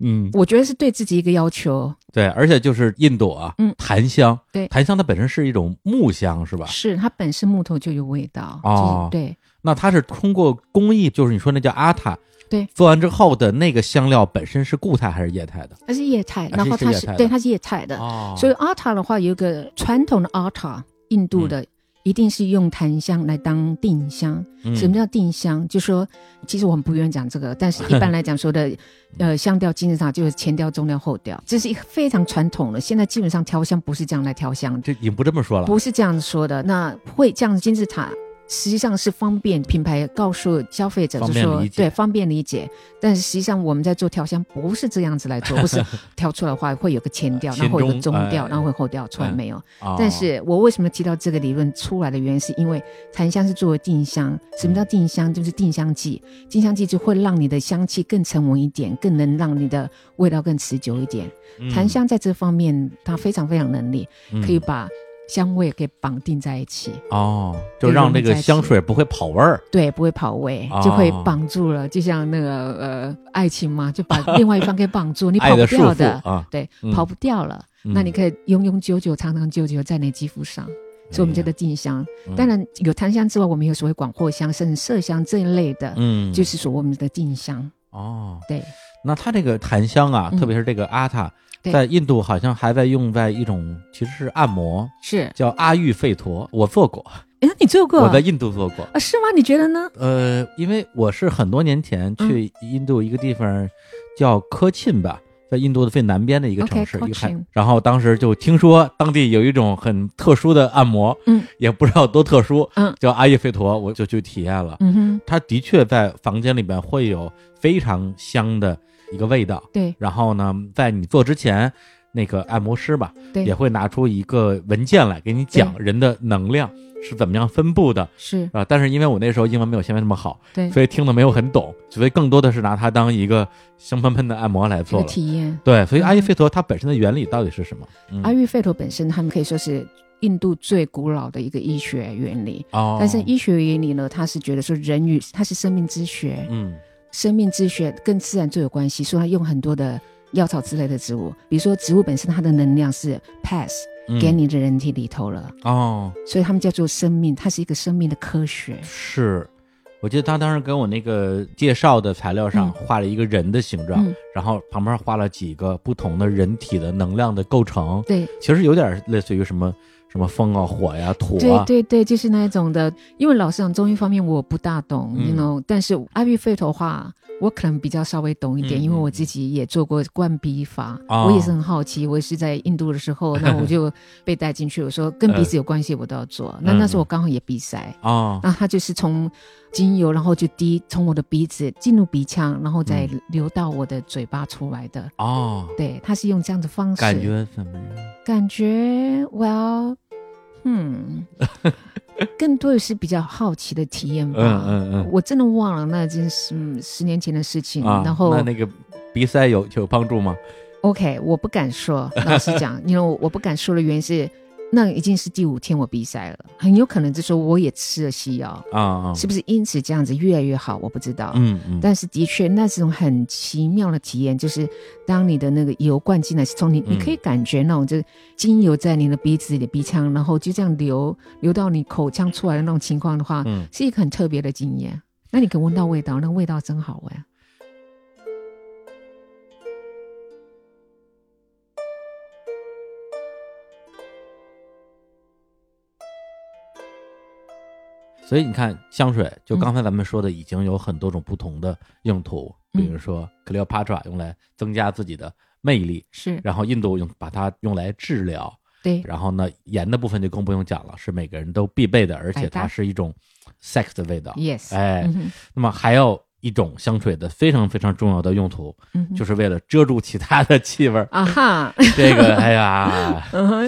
嗯，我觉得是对自己一个要求。对，而且就是印度啊，嗯，檀香，对，檀香它本身是一种木香，是吧？是，它本身木头就有味道。哦，对。那它是通过工艺，就是你说那叫阿塔，对，做完之后的那个香料本身是固态还是液态的？它是液态，然后它是对，它是液态的。哦，所以阿塔的话有一个传统的阿塔，印度的。一定是用檀香来当定香。什么叫定香？就说其实我们不愿意讲这个，但是一般来讲说的，呃，香调金字塔就是前调、中调、后调，这是一个非常传统的。现在基本上调香不是这样来调香的，这经不这么说了，不是这样子说的。那会这样金字塔。实际上是方便品牌告诉消费者，就说对方便理解。但是实际上我们在做调香不是这样子来做，不是调出来的话会有个前调，然后有个中调，然后会后调出来没有。但是我为什么提到这个理论出来的原因，是因为檀香是作为定香。什么叫定香？就是定香剂，定香剂就会让你的香气更沉稳一点，更能让你的味道更持久一点。檀香在这方面它非常非常能力，可以把。香味给绑定在一起。哦，就让那个香水不会跑味儿，对，不会跑味，就会绑住了，就像那个呃爱情嘛，就把另外一方给绑住，你跑不掉的。啊，对，跑不掉了，那你可以永永久久、长长久久在你肌肤上，所以我们叫做定香。当然有檀香之外，我们有所谓广藿香、甚至麝香这一类的，嗯，就是说我们的定香。哦，对。那它这个檀香啊，特别是这个阿塔。在印度好像还在用在一种其实是按摩，是叫阿育吠陀，我做过。哎，你做过？我在印度做过啊？是吗？你觉得呢？呃，因为我是很多年前去印度一个地方叫科沁吧，在印度的最南边的一个城市，一个然后当时就听说当地有一种很特殊的按摩，嗯，也不知道多特殊，嗯，叫阿育吠陀，我就去体验了。嗯哼，它的确在房间里边会有非常香的。一个味道，对。然后呢，在你做之前，那个按摩师吧，对，也会拿出一个文件来给你讲人的能量是怎么样分布的，是啊。但是因为我那时候英文没有现在那么好，对，所以听的没有很懂，所以更多的是拿它当一个香喷喷的按摩来做体验。对，所以阿育吠陀它本身的原理到底是什么？阿育吠陀本身，他们可以说是印度最古老的一个医学原理。哦，但是医学原理呢，他是觉得说人与它是生命之学，嗯。生命之血跟自然最有关系，所以他用很多的药草之类的植物，比如说植物本身它的能量是 pass 给你的人体里头了哦，所以他们叫做生命，它是一个生命的科学。是，我记得他当时给我那个介绍的材料上画了一个人的形状，然后旁边画了几个不同的人体的能量的构成。对，其实有点类似于什么。什么风啊，火呀，土啊，对对对，就是那种的。因为老实讲，中医方面我不大懂，you know。但是阿育吠陀话，我可能比较稍微懂一点，因为我自己也做过灌鼻法，我也是很好奇。我也是在印度的时候，那我就被带进去，我说跟鼻子有关系，我都要做。那那时候我刚好也鼻塞啊，那他就是从。精油，然后就滴从我的鼻子进入鼻腔，然后再流到我的嘴巴出来的。哦，对，他是用这样的方式。感觉怎么样？感觉，Well，嗯，更多的是比较好奇的体验吧。嗯嗯嗯。我真的忘了，那真是十年前的事情。然后，那那个鼻塞有有帮助吗？OK，我不敢说。老实讲，因为我不敢说的原因是。那已经是第五天我鼻塞了，很有可能就说我也吃了西药啊，是不是因此这样子越来越好？我不知道，嗯嗯，但是的确那种很奇妙的体验，就是当你的那个油灌进来，是从你你可以感觉那种就是精油在你的鼻子里、鼻腔，然后就这样流流到你口腔出来的那种情况的话，嗯，是一个很特别的经验。那你可以闻到味道，那味道真好闻。所以你看，香水就刚才咱们说的，已经有很多种不同的用途，比如说 Cleopatra 用来增加自己的魅力，是，然后印度用把它用来治疗，对，然后呢，盐的部分就更不用讲了，是每个人都必备的，而且它是一种 sex 的味道。Yes，哎，那么还有一种香水的非常非常重要的用途，就是为了遮住其他的气味。啊哈，这个，哎呀，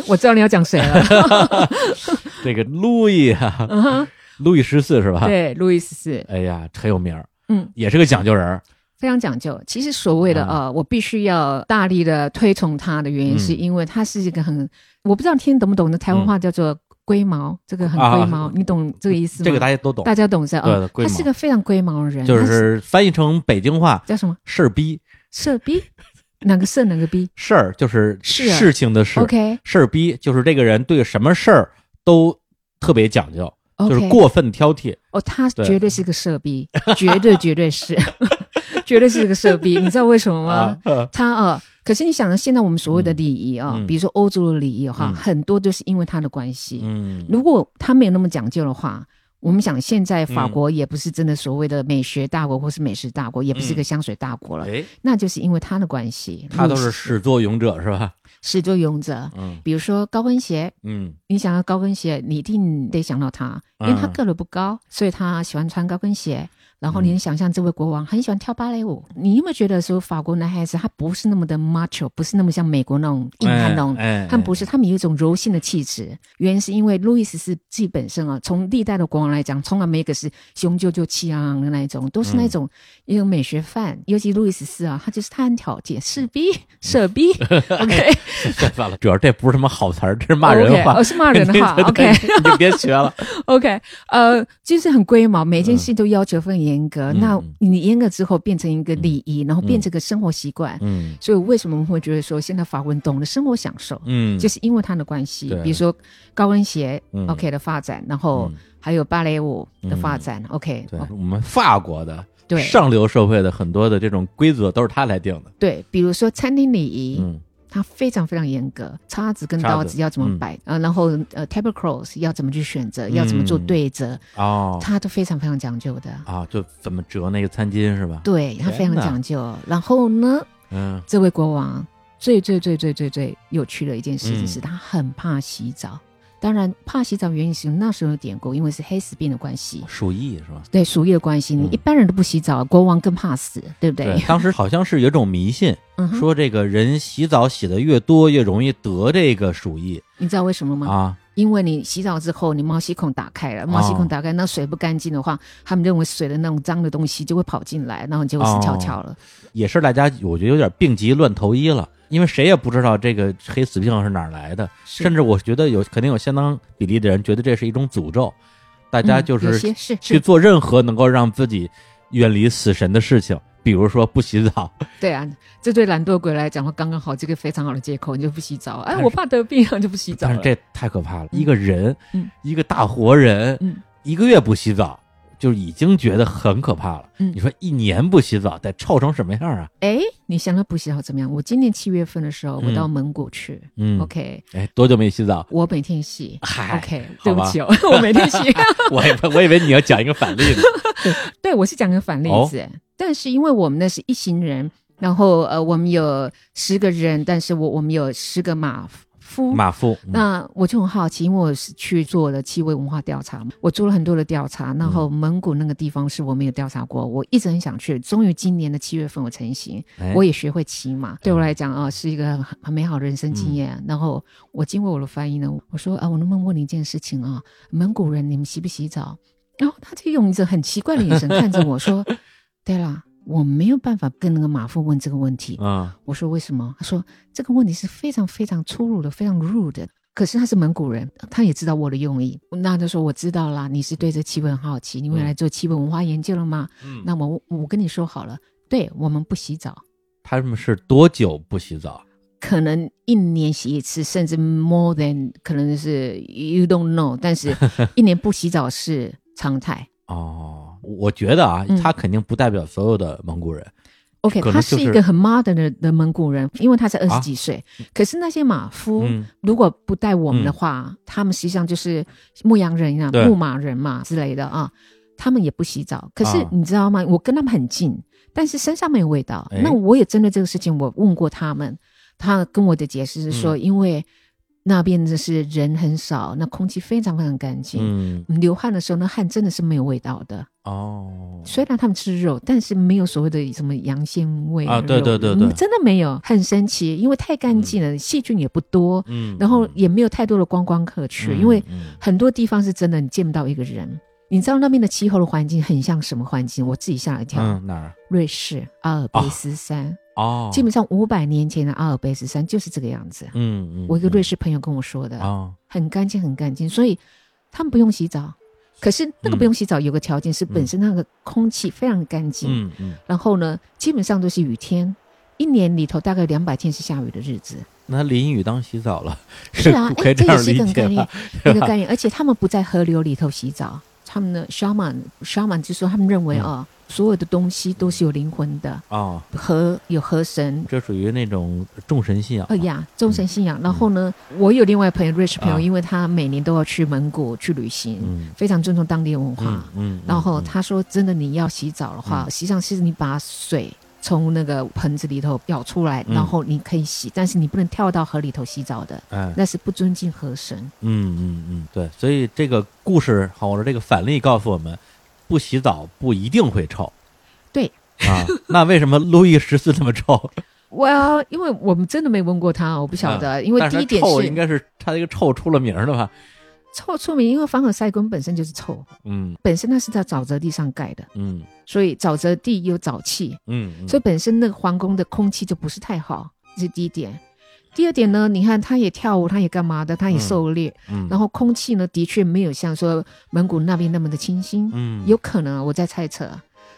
我知道你要讲谁了。这个路易啊，路易十四是吧？对，路易十四。哎呀，很有名儿。嗯，也是个讲究人。非常讲究。其实所谓的呃，我必须要大力的推崇他的原因，是因为他是一个很，我不知道听懂不懂的台湾话叫做龟毛，这个很龟毛，你懂这个意思吗？这个大家都懂，大家懂是啊。他是个非常龟毛的人，就是翻译成北京话叫什么？事儿逼，事儿逼，哪个事儿哪个逼？事儿就是事情的事。OK，事儿逼就是这个人对什么事儿都特别讲究，就是过分挑剔。哦，他绝对是个色逼，绝对绝对是。绝对是个色逼，你知道为什么吗？他啊，可是你想，现在我们所谓的礼仪啊，比如说欧洲的礼仪哈，很多都是因为他的关系。嗯，如果他没有那么讲究的话，我们想现在法国也不是真的所谓的美学大国或是美食大国，也不是个香水大国了。哎，那就是因为他的关系。他都是始作俑者是吧？始作俑者。嗯，比如说高跟鞋。嗯，你想要高跟鞋，你一定得想到他，因为他个子不高，所以他喜欢穿高跟鞋。然后你能想象这位国王很喜欢跳芭蕾舞，你有没有觉得说法国男孩子他不是那么的 macho，不是那么像美国那种硬汉那种，他们不是，他们有一种柔性的气质。原因是因为路易斯是自己本身啊，从历代的国王来讲，从来没一个是雄赳赳气昂昂的那一种，都是那种一种美学范。尤其路易十四啊，他就是他很挑剔、势逼、舍逼。OK，算了，主要这不是什么好词儿，这是骂人话，是骂人的话。OK，你就别学了。OK，呃，就是很龟毛，每件事都要求分严格。那你严格之后变成一个礼仪，然后变成个生活习惯。嗯，所以为什么我们会觉得说现在法国人懂得生活享受？嗯，就是因为它的关系。比如说高跟鞋，OK 的发展，然后还有芭蕾舞的发展，OK。对，我们法国的对上流社会的很多的这种规则都是他来定的。对，比如说餐厅礼仪。嗯。它非常非常严格，叉子跟刀子要怎么摆啊？然后呃 table cross 要怎么去选择，要怎么做对折哦，它都非常非常讲究的啊，就怎么折那个餐巾是吧？对，它非常讲究。然后呢，嗯，这位国王最最最最最最有趣的一件事情是他很怕洗澡。当然，怕洗澡原因是那时候有典故，因为是黑死病的关系，鼠疫是吧？对，鼠疫的关系，你一般人都不洗澡，国王更怕死，对不对？当时好像是有一种迷信，说这个人洗澡洗的越多，越容易得这个鼠疫。你知道为什么吗？啊，因为你洗澡之后，你毛细孔打开了，毛细孔打开，那水不干净的话，他们认为水的那种脏的东西就会跑进来，然后就死翘翘了。也是大家，我觉得有点病急乱投医了。因为谁也不知道这个黑死病是哪儿来的，甚至我觉得有肯定有相当比例的人觉得这是一种诅咒，大家就是去做任何能够让自己远离死神的事情，比如说不洗澡。对啊，这对懒惰鬼来讲话，刚刚好，这个非常好的借口，你就不洗澡。哎，我怕得病，就不洗澡。但是这太可怕了，一个人，一个大活人，一个月不洗澡。就已经觉得很可怕了。嗯，你说一年不洗澡得臭成什么样啊？哎，你想到不洗澡怎么样？我今年七月份的时候，我到蒙古去。嗯，OK。哎，多久没洗澡？我每天洗。OK，对不起，我每天洗。我我以为你要讲一个反例呢。对，我是讲个反例子。但是因为我们那是一行人，然后呃，我们有十个人，但是我我们有十个马。夫马夫，那我就很好奇，因为我是去做了气味文化调查嘛，我做了很多的调查，然后蒙古那个地方是我没有调查过，我一直很想去，终于今年的七月份我成行，我也学会骑马，对我来讲啊是一个很很美好的人生经验。然后我经过我的翻译呢，我说啊，我能不能问你一件事情啊？蒙古人你们洗不洗澡？然后他就用一种很奇怪的眼神看着我说，对了。我没有办法跟那个马夫问这个问题啊！我说为什么？他说这个问题是非常非常粗鲁的，非常 rude 的。可是他是蒙古人，他也知道我的用意。那他说我知道啦，你是对这气味很好奇，你未来做气味文化研究了吗？嗯，那我我跟你说好了，对我们不洗澡。他们是多久不洗澡？可能一年洗一次，甚至 more than 可能是 you don't know，但是一年不洗澡是常态 哦。我觉得啊，他肯定不代表所有的蒙古人。OK，他是一个很 modern 的的蒙古人，因为他才二十几岁。可是那些马夫如果不带我们的话，他们实际上就是牧羊人啊、牧马人嘛之类的啊，他们也不洗澡。可是你知道吗？我跟他们很近，但是身上没有味道。那我也针对这个事情，我问过他们，他跟我的解释是说，因为那边就是人很少，那空气非常非常干净。嗯，流汗的时候，那汗真的是没有味道的。哦，虽然他们吃肉，但是没有所谓的什么羊鲜味啊。对对对对，真的没有，很神奇，因为太干净了，细菌也不多。嗯，然后也没有太多的观光客去，因为很多地方是真的你见不到一个人。你知道那边的气候的环境很像什么环境？我自己吓了一跳。嗯，哪儿？瑞士阿尔卑斯山。哦，基本上五百年前的阿尔卑斯山就是这个样子。嗯嗯，我一个瑞士朋友跟我说的。哦，很干净，很干净，所以他们不用洗澡。可是那个不用洗澡有个条件是本身那个空气非常干净。嗯嗯。然后呢，基本上都是雨天，一年里头大概两百天是下雨的日子。那淋雨当洗澡了？是啊，哎，这也是一个概念，一个概念。而且他们不在河流里头洗澡。他们的 shaman shaman 就说他们认为啊，所有的东西都是有灵魂的啊，河有河神，这属于那种众神信仰。哎呀，众神信仰。然后呢，我有另外朋友 rich 朋友，因为他每年都要去蒙古去旅行，非常尊重当地文化。嗯，然后他说，真的你要洗澡的话，实际上是你把水。从那个盆子里头舀出来，然后你可以洗，但是你不能跳到河里头洗澡的，那是不尊敬河神。嗯嗯嗯，对，所以这个故事，好，我说这个反例告诉我们，不洗澡不一定会臭。对啊，那为什么路易十四那么臭？我因为我们真的没问过他，我不晓得。因为第一点是应该是他这个臭出了名的吧。臭出名，因为凡尔赛宫本身就是臭，嗯，本身它是在沼泽地上盖的，嗯，所以沼泽地有沼气，嗯，所以本身那个皇宫的空气就不是太好，这是第一点。第二点呢，你看他也跳舞，他也干嘛的，他也狩猎，嗯，然后空气呢的确没有像说蒙古那边那么的清新，嗯，有可能我在猜测，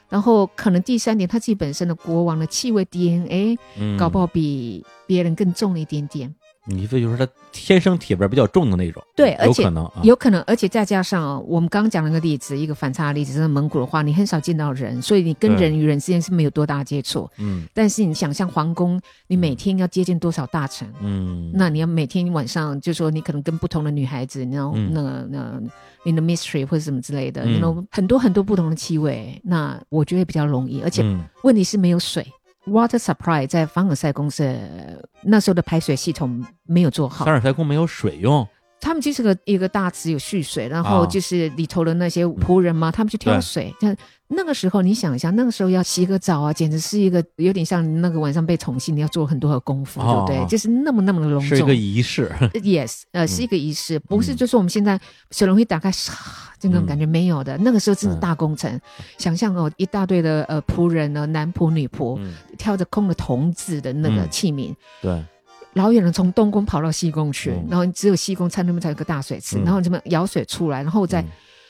然后可能第三点，他自己本身的国王的气味 DNA，嗯，搞不好比别人更重了一点点。你意思就是他天生体味比较重的那种，对，而且有可能，有可能，而且再加上我们刚刚讲那个例子，一个反差的例子，在蒙古的话，你很少见到人，所以你跟人与人之间是没有多大接触。嗯，但是你想象皇宫，你每天要接近多少大臣？嗯，那你要每天晚上就说你可能跟不同的女孩子，然后那个那个 in the mystery 或者什么之类的，那种很多很多不同的气味，那我觉得比较容易，而且问题是没有水。Water supply 在凡尔赛宫是那时候的排水系统没有做好。凡尔赛宫没有水用。他们就是个一个大池有蓄水，然后就是里头的那些仆人嘛，他们去挑水。但那个时候你想一下，那个时候要洗个澡啊，简直是一个有点像那个晚上被宠幸，你要做很多的功夫，对不对？就是那么那么的隆重，是一个仪式。Yes，呃，是一个仪式，不是就是我们现在水龙头打开，唰，这种感觉没有的。那个时候真的大工程。想象哦，一大堆的呃仆人呢，男仆女仆，挑着空的铜制的那个器皿，对。老远的从东宫跑到西宫去，然后只有西宫餐那边才有个大水池，然后这么舀水出来，然后再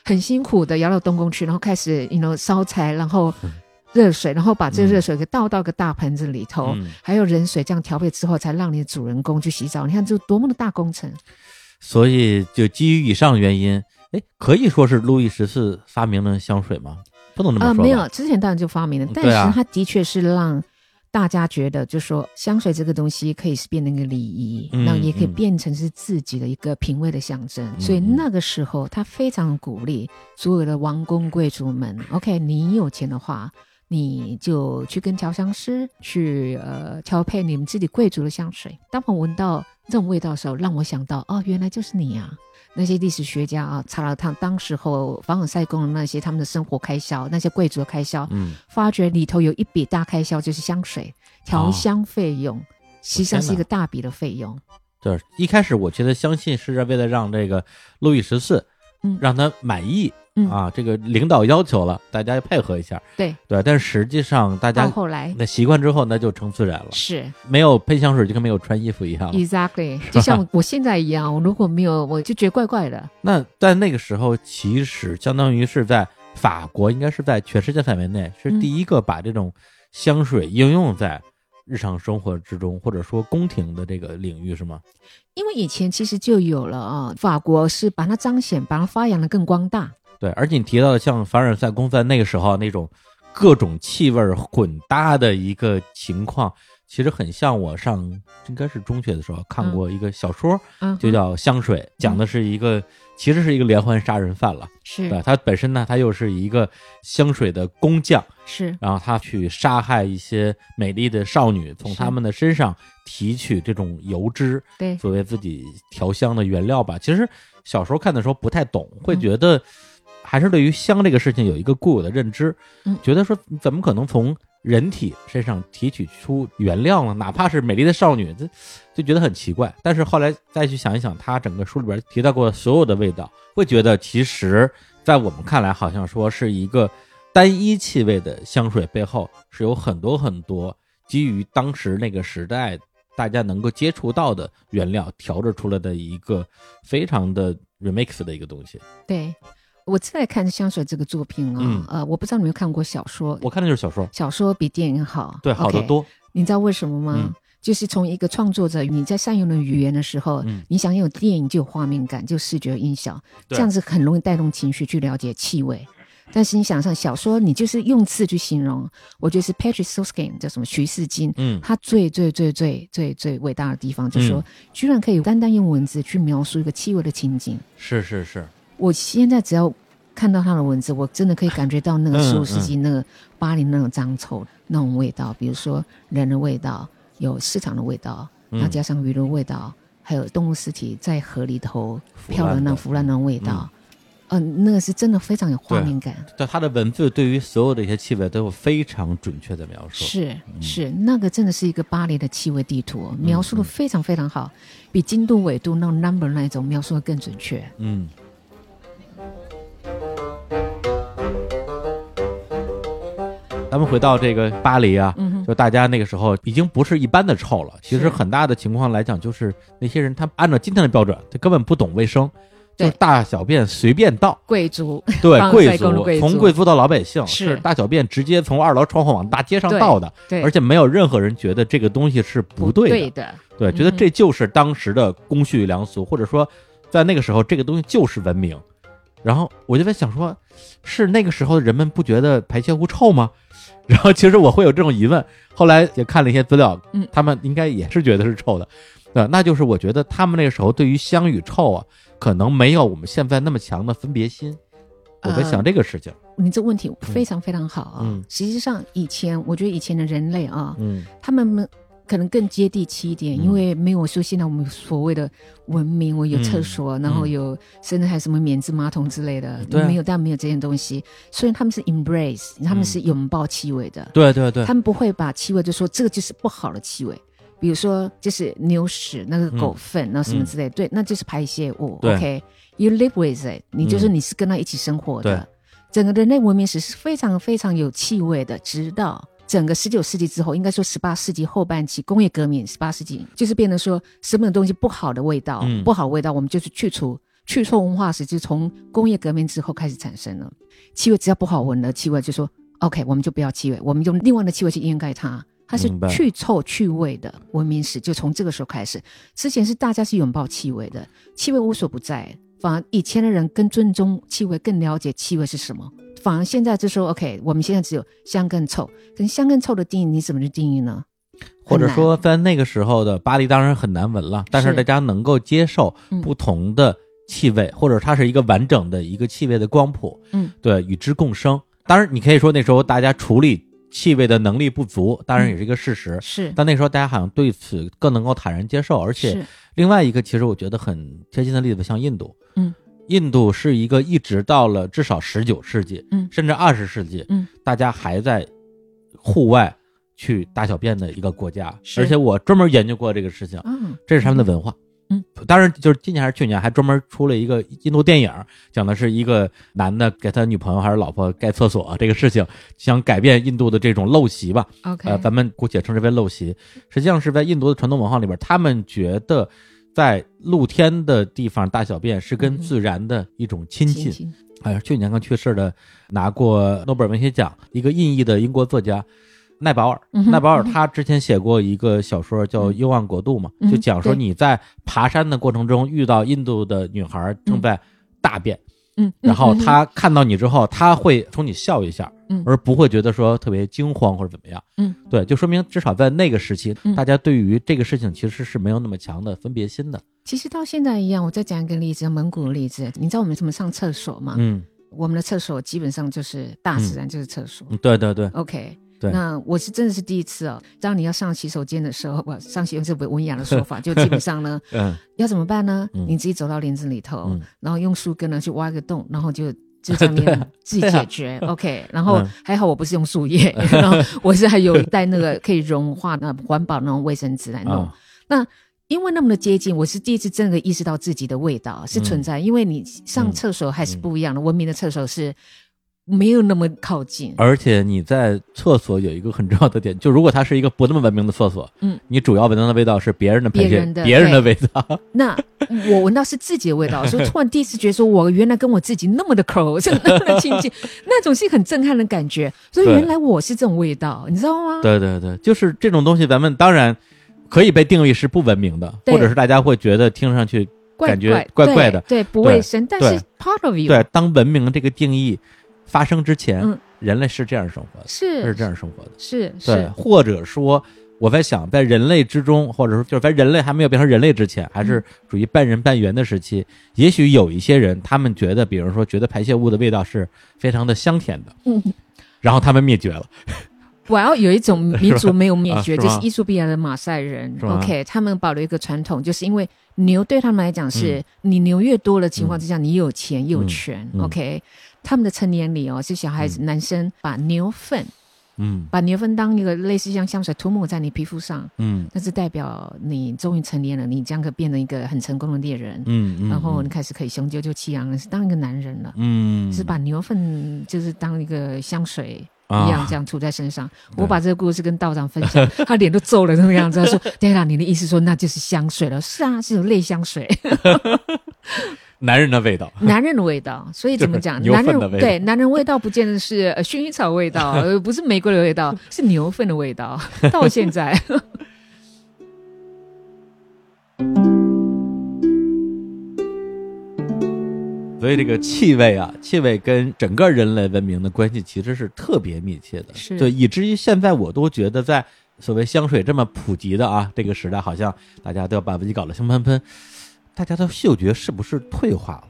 很辛苦的舀到东宫去，然后开始你 know 烧柴，然后热水，然后把这热水给倒到个大盆子里头，还有冷水这样调配之后，才让你的主人公去洗澡。你看这多么的大工程！所以就基于以上原因，哎，可以说是路易十四发明了香水吗？不能这么说。没有，之前当然就发明了，但是他的确是让。大家觉得，就说香水这个东西可以是变成一个礼仪，那也可以变成是自己的一个品味的象征。所以那个时候，他非常鼓励所有的王公贵族们：，OK，你有钱的话，你就去跟调香师去呃调配你们自己贵族的香水。当我闻到这种味道的时候，让我想到，哦，原来就是你呀。那些历史学家啊，查了趟当时候凡尔赛宫的那些他们的生活开销，那些贵族的开销，嗯，发觉里头有一笔大开销就是香水调香费用，实际上是一个大笔的费用。对，一开始我觉得相信是为了让这个路易十四，嗯，让他满意。啊，这个领导要求了，大家要配合一下。对对，但是实际上大家后来那习惯之后，那就成自然了。是，没有喷香水就跟没有穿衣服一样。Exactly，就像我现在一样，我如果没有，我就觉得怪怪的。那在那个时候，其实相当于是在法国，应该是在全世界范围内是第一个把这种香水应用在日常生活之中，或者说宫廷的这个领域，是吗？因为以前其实就有了啊，法国是把它彰显，把它发扬的更光大。对，而且你提到的像凡尔赛宫在那个时候那种各种气味混搭的一个情况，其实很像我上应该是中学的时候看过一个小说，就叫《香水》，讲的是一个其实是一个连环杀人犯了。是，对，他本身呢，他又是一个香水的工匠，是，然后他去杀害一些美丽的少女，从她们的身上提取这种油脂，对，作为自己调香的原料吧。其实小时候看的时候不太懂，会觉得还是对于香这个事情有一个固有的认知，觉得说怎么可能从人体身上提取出原料呢？哪怕是美丽的少女，这就觉得很奇怪。但是后来再去想一想，他整个书里边提到过所有的味道。会觉得，其实，在我们看来，好像说是一个单一气味的香水背后，是有很多很多基于当时那个时代大家能够接触到的原料调制出来的一个非常的 remix 的一个东西。对，我在看香水这个作品啊，呃，我不知道你有没有看过小说，我看的就是小说，小说比电影好，对，好得多。你知道为什么吗？就是从一个创作者，你在善用的语言的时候，你想有电影就有画面感，就视觉音效，这样子很容易带动情绪去了解气味。但是你想上小说，你就是用词去形容，我觉得是 Patrick s o s k i n 叫什么徐世金，嗯，他最最最最最最伟大的地方，就是说居然可以单单用文字去描述一个气味的情景。是是是，我现在只要看到他的文字，我真的可以感觉到那个十五世纪那个巴黎那种脏臭那种味道，比如说人的味道。有市场的味道，那加上鱼的味道，还有动物尸体在河里头漂流那腐烂的味道，嗯，那个是真的非常有画面感。对他的文字，对于所有的一些气味都有非常准确的描述。是是，那个真的是一个巴黎的气味地图，描述的非常非常好，比经度纬度那种 number 那一种描述的更准确。嗯。咱们回到这个巴黎啊，就大家那个时候已经不是一般的臭了。其实很大的情况来讲，就是那些人他按照今天的标准，他根本不懂卫生，就是大小便随便倒。贵族对贵族，从贵族到老百姓是大小便直接从二楼窗户往大街上倒的，对，而且没有任何人觉得这个东西是不对的，对，觉得这就是当时的公序良俗，或者说在那个时候这个东西就是文明。然后我就在想说，是那个时候的人们不觉得排泄物臭吗？然后其实我会有这种疑问，后来也看了一些资料，嗯，他们应该也是觉得是臭的，对，那就是我觉得他们那个时候对于香与臭啊，可能没有我们现在那么强的分别心。我在想这个事情。你这问题非常非常好啊。嗯，实际上以前我觉得以前的人类啊，嗯，他们。可能更接地气一点，因为没有说现在我们所谓的文明，我有厕所，然后有甚至还有什么免治马桶之类的，没有，但没有这些东西。所以他们是 embrace，他们是拥抱气味的。对对对，他们不会把气味就说这个就是不好的气味，比如说就是牛屎、那个狗粪，那什么之类，对，那就是排泄物。OK，you live with it，你就是你是跟他一起生活的。整个人类文明史是非常非常有气味的，直到。整个十九世纪之后，应该说十八世纪后半期工业革命，十八世纪就是变得说什么东西不好的味道，不好味道，我们就是去除去臭文化史，就从工业革命之后开始产生了。气味只要不好闻的气味，就说 OK，我们就不要气味，我们用另外的气味去掩盖它。它是去臭去味的文明史，就从这个时候开始。之前是大家是拥抱气味的，气味无所不在，反而以前的人更尊重气味，更了解气味是什么。反而现在就说，OK，我们现在只有香跟臭，跟香跟臭的定义你怎么去定义呢？或者说，在那个时候的巴黎当然很难闻了，但是大家能够接受不同的气味，或者它是一个完整的一个气味的光谱，嗯，对，与之共生。当然，你可以说那时候大家处理气味的能力不足，当然也是一个事实。是，但那时候大家好像对此更能够坦然接受，而且另外一个其实我觉得很贴心的例子，像印度，嗯。印度是一个一直到了至少十九世纪，嗯，甚至二十世纪，嗯，大家还在户外去大小便的一个国家，而且我专门研究过这个事情，嗯，这是他们的文化，嗯，当然就是今年还是去年还专门出了一个印度电影，讲的是一个男的给他女朋友还是老婆盖厕所这个事情，想改变印度的这种陋习吧，OK，呃，咱们姑且称之为陋习，实际上是在印度的传统文化里边，他们觉得。在露天的地方大小便是跟自然的一种亲近。哎，去年刚去世的，拿过诺贝尔文学奖，一个印裔的英国作家奈保尔。奈保尔他之前写过一个小说叫《幽暗国度》嘛，就讲说你在爬山的过程中遇到印度的女孩正在大便。嗯，然后他看到你之后，他会冲你笑一下，嗯，而不会觉得说特别惊慌或者怎么样，嗯，对，就说明至少在那个时期，大家对于这个事情其实是没有那么强的分别心的。其实到现在一样，我再讲一个例子，蒙古的例子。你知道我们怎么上厕所吗？嗯，我们的厕所基本上就是大自然就是厕所。对对对。OK，对。那我是真的是第一次哦。当你要上洗手间的时候，我上洗手间是不文雅的说法，就基本上呢，嗯，要怎么办呢？你自己走到林子里头，然后用树根呢去挖个洞，然后就 就这样自己解决。OK，然后还好我不是用树叶，然后我是还有一袋那个可以融化的环保那种卫生纸来弄。那因为那么的接近，我是第一次真的意识到自己的味道是存在。因为你上厕所还是不一样的，文明的厕所是没有那么靠近。而且你在厕所有一个很重要的点，就如果它是一个不那么文明的厕所，嗯，你主要闻到的味道是别人的别人的别人的味道。那我闻到是自己的味道，所以突然第一次觉得说，我原来跟我自己那么的 close，那么的亲近，那种是很震撼的感觉。所以原来我是这种味道，你知道吗？对对对，就是这种东西，咱们当然。可以被定义是不文明的，或者是大家会觉得听上去感觉怪怪的，对不卫生。但是 part of you，对，当文明这个定义发生之前，人类是这样生活的，是。是这样生活的，是对。或者说，我在想，在人类之中，或者说就是在人类还没有变成人类之前，还是属于半人半猿的时期，也许有一些人，他们觉得，比如说，觉得排泄物的味道是非常的香甜的，嗯，然后他们灭绝了。我要有一种民族没有灭绝，就是伊索比亚的马赛人。OK，他们保留一个传统，就是因为牛对他们来讲是，你牛越多的情况之下，你有钱有权。OK，他们的成年礼哦，是小孩子男生把牛粪，嗯，把牛粪当一个类似像香水涂抹在你皮肤上，嗯，那是代表你终于成年了，你将可变成一个很成功的猎人，嗯，然后你开始可以雄赳赳气昂，是当一个男人了，嗯，是把牛粪就是当一个香水。一样这样涂在身上，我把这个故事跟道长分享，他脸都皱了那个样子。他说：“对了，你的意思说那就是香水了？是啊，是有类香水，男人的味道，男人的味道。所以怎么讲？男人对男人味道不见得是薰衣草味道，呃，不是玫瑰的味道，是牛粪的味道。到现在。”所以这个气味啊，气味跟整个人类文明的关系其实是特别密切的，是对，以至于现在我都觉得，在所谓香水这么普及的啊这个时代，好像大家都要把自己搞得香喷喷，大家的嗅觉是不是退化了？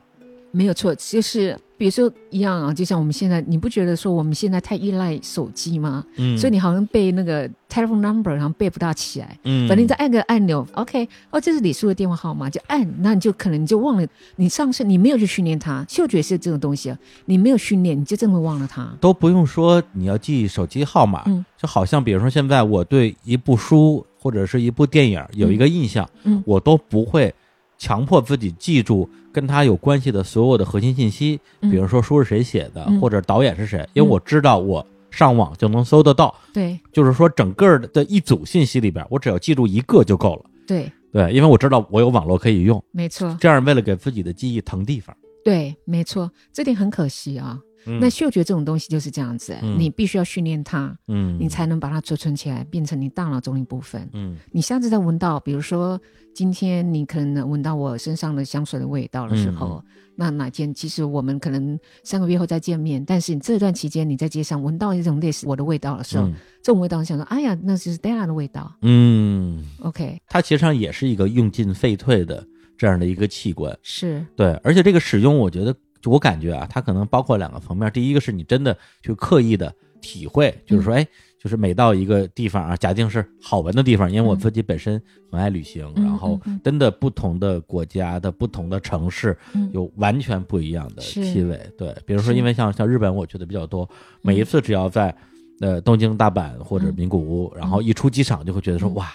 没有错，就是。比如说一样啊，就像我们现在，你不觉得说我们现在太依赖手机吗？嗯，所以你好像背那个 telephone number，然后背不大起来。嗯，反正你再按个按钮，OK，哦，这是李叔的电话号码，就按，那你就可能你就忘了。你上次你没有去训练它，嗅觉是这种东西啊，你没有训练，你就这么忘了它。都不用说，你要记手机号码，嗯，就好像比如说现在我对一部书或者是一部电影有一个印象，嗯，我都不会。强迫自己记住跟他有关系的所有的核心信息，比如说书是谁写的，或者导演是谁，因为我知道我上网就能搜得到。对，就是说整个的一组信息里边，我只要记住一个就够了。对，对，因为我知道我有网络可以用。没错，这样为了给自己的记忆腾地方。对，没错，这点很可惜啊。那嗅觉这种东西就是这样子，你必须要训练它，嗯，你才能把它储存起来，变成你大脑中一部分。嗯，你下次再闻到，比如说今天你可能闻到我身上的香水的味道的时候，那哪天其实我们可能三个月后再见面，但是你这段期间你在街上闻到一种类似我的味道的时候，这种味道想说，哎呀，那就是 Della 的味道。嗯，OK，它其实上也是一个用进废退的这样的一个器官，是。对，而且这个使用，我觉得。就我感觉啊，它可能包括两个层面。第一个是你真的去刻意的体会，就是说，哎，就是每到一个地方啊，假定是好闻的地方，因为我自己本身很爱旅行，然后真的不同的国家的不同的城市有完全不一样的气味。对，比如说，因为像像日本，我去的比较多，每一次只要在呃东京、大阪或者名古屋，然后一出机场就会觉得说，哇，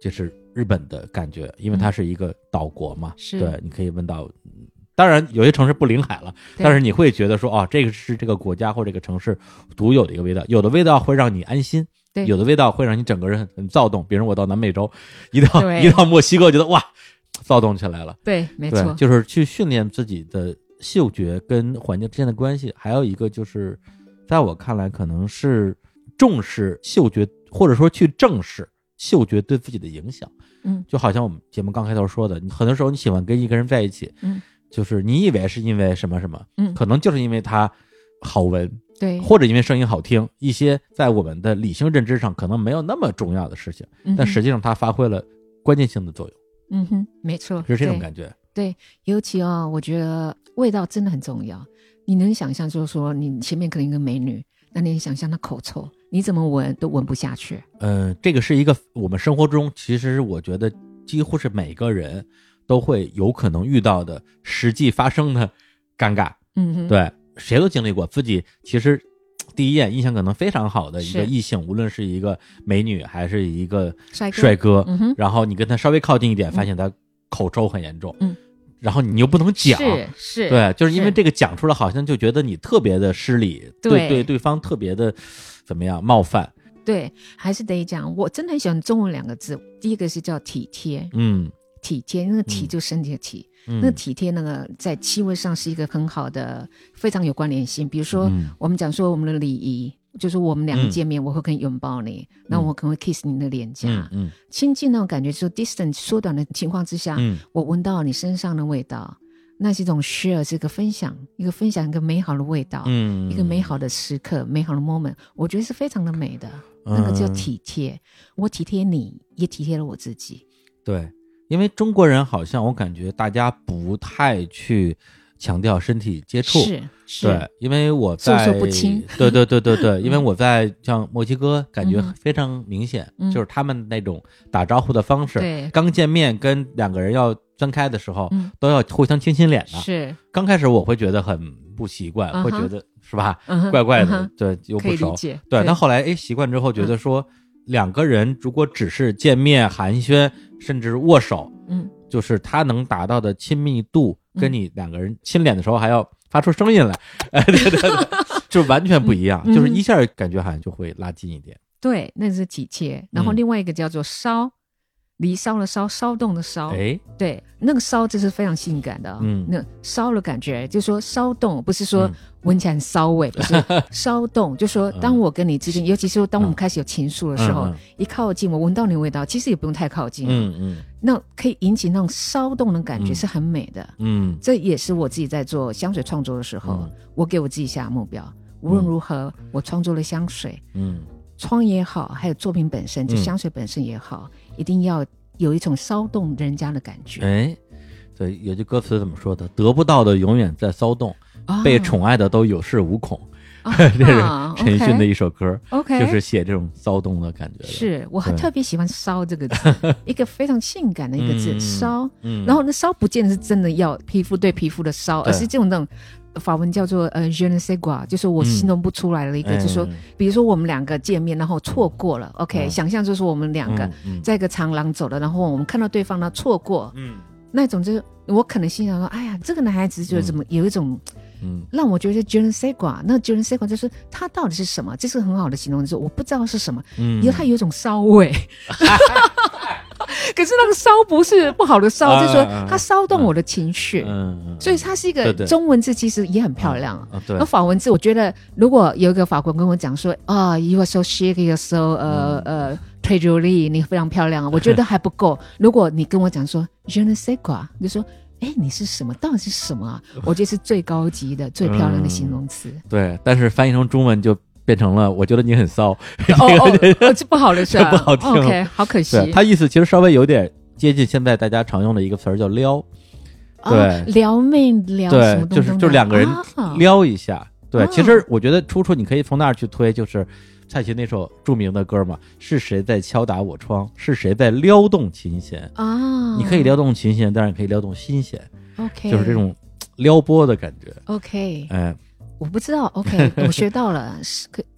这是日本的感觉，因为它是一个岛国嘛，对，你可以闻到。当然，有些城市不临海了，但是你会觉得说，哦，这个是这个国家或这个城市独有的一个味道。有的味道会让你安心，有的味道会让你整个人很躁动。比如我到南美洲，一到一到墨西哥，觉得哇，躁动起来了。对，没错，就是去训练自己的嗅觉跟环境之间的关系。还有一个就是，在我看来，可能是重视嗅觉，或者说去正视嗅觉对自己的影响。嗯，就好像我们节目刚开头说的，你很多时候你喜欢跟一个人在一起，嗯。就是你以为是因为什么什么，嗯，可能就是因为它好闻，对，或者因为声音好听，一些在我们的理性认知上可能没有那么重要的事情，但实际上它发挥了关键性的作用。嗯哼，没错，是这种感觉。对，尤其哦，我觉得味道真的很重要。你能想象，就是说你前面可能一个美女，那你想象她口臭，你怎么闻都闻不下去。嗯，这个是一个我们生活中，其实我觉得几乎是每个人都会有可能遇到的实际发生的尴尬。嗯，对，谁都经历过。自己其实第一眼印象可能非常好的一个异性，无论是一个美女还是一个帅哥，然后你跟他稍微靠近一点，发现他口臭很严重。嗯。然后你又不能讲，是是，对，就是因为这个讲出来，好像就觉得你特别的失礼，对对，对方特别的怎么样冒犯？对，还是得讲，我真的很喜欢中文两个字，第一个是叫体贴，嗯，体贴，那个体就身体的体，那个体贴那个在气味上是一个很好的，非常有关联性。比如说，我们讲说我们的礼仪。就是我们两个见面，我会可以拥抱你，那我可能会 kiss 你的脸颊，嗯亲近那种感觉，就 distance 缩短的情况之下，我闻到你身上的味道，那是一种 share，是一个分享，一个分享一个美好的味道，一个美好的时刻，美好的 moment，我觉得是非常的美的，那个叫体贴，我体贴你，也体贴了我自己。对，因为中国人好像我感觉大家不太去。强调身体接触，是，对，因为我在，对对对对对，因为我在像墨西哥，感觉非常明显，就是他们那种打招呼的方式，对，刚见面跟两个人要分开的时候，都要互相亲亲脸的，是，刚开始我会觉得很不习惯，会觉得是吧，怪怪的，对，又不熟，对，但后来哎习惯之后，觉得说两个人如果只是见面寒暄，甚至握手，嗯，就是他能达到的亲密度。跟你两个人亲脸的时候还要发出声音来，哎，对对对，就完全不一样，就是一下感觉好像就会拉近一点。对，那是体贴。然后另外一个叫做烧。离骚的骚，骚动的骚，哎，对，那个骚就是非常性感的，嗯，那骚的感觉，就是说骚动，不是说闻起来很骚味，不是。骚动，就说当我跟你之间，尤其是当我们开始有情愫的时候，一靠近，我闻到你的味道，其实也不用太靠近，嗯嗯，那可以引起那种骚动的感觉，是很美的，嗯，这也是我自己在做香水创作的时候，我给我自己下目标，无论如何，我创作了香水，嗯，创也好，还有作品本身，就香水本身也好。一定要有一种骚动人家的感觉。哎，对，有句歌词怎么说的？得不到的永远在骚动，被宠爱的都有恃无恐。这是陈奕迅的一首歌，OK，就是写这种骚动的感觉。是我还特别喜欢“骚”这个字，一个非常性感的一个字“骚”。然后那骚不见得是真的要皮肤对皮肤的骚，而是这种那种。法文叫做呃，je ne sais quoi，就是我形容不出来的一个，就是说，比如说我们两个见面，然后错过了，OK，想象就是我们两个在一个长廊走了，然后我们看到对方呢错过，嗯，那种就是我可能心想说，哎呀，这个男孩子就是怎么有一种，嗯，让我觉得 je ne sais quoi，那 je ne sais quoi 就是它到底是什么？这是很好的形容词，我不知道是什么，嗯，因为它有一种骚味。可是那个骚不是不好的骚，就是说它骚动我的情绪，所以它是一个中文字，其实也很漂亮。那法文字，我觉得如果有一个法国人跟我讲说啊，you are so chic, you are so 呃呃 très jolie，你非常漂亮，我觉得还不够。如果你跟我讲说 je ne sais quoi，就说哎，你是什么？到底是什么啊？我觉得是最高级的、最漂亮的形容词。对，但是翻译成中文就。变成了，我觉得你很骚，哦，这不好的事，不好听，OK，好可惜。他意思其实稍微有点接近现在大家常用的一个词儿，叫撩，对，撩妹撩，对，就是就两个人撩一下。对，其实我觉得出处你可以从那儿去推，就是蔡琴那首著名的歌嘛，是谁在敲打我窗？是谁在撩动琴弦？啊，你可以撩动琴弦，当然也可以撩动心弦，OK，就是这种撩拨的感觉，OK，哎。我不知道，OK，我学到了，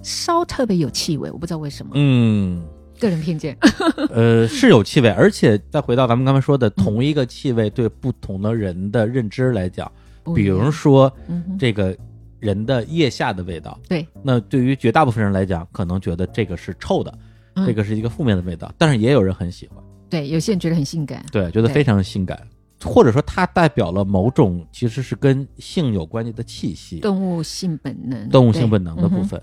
烧特别有气味，我不知道为什么。嗯，个人偏见。呃，是有气味，而且再回到咱们刚才说的，同一个气味对不同的人的认知来讲，比如说这个人的腋下的味道，对，那对于绝大部分人来讲，可能觉得这个是臭的，这个是一个负面的味道，但是也有人很喜欢。对，有些人觉得很性感，对，觉得非常性感。或者说，它代表了某种其实是跟性有关系的气息，动物性本能，动物性本能的部分。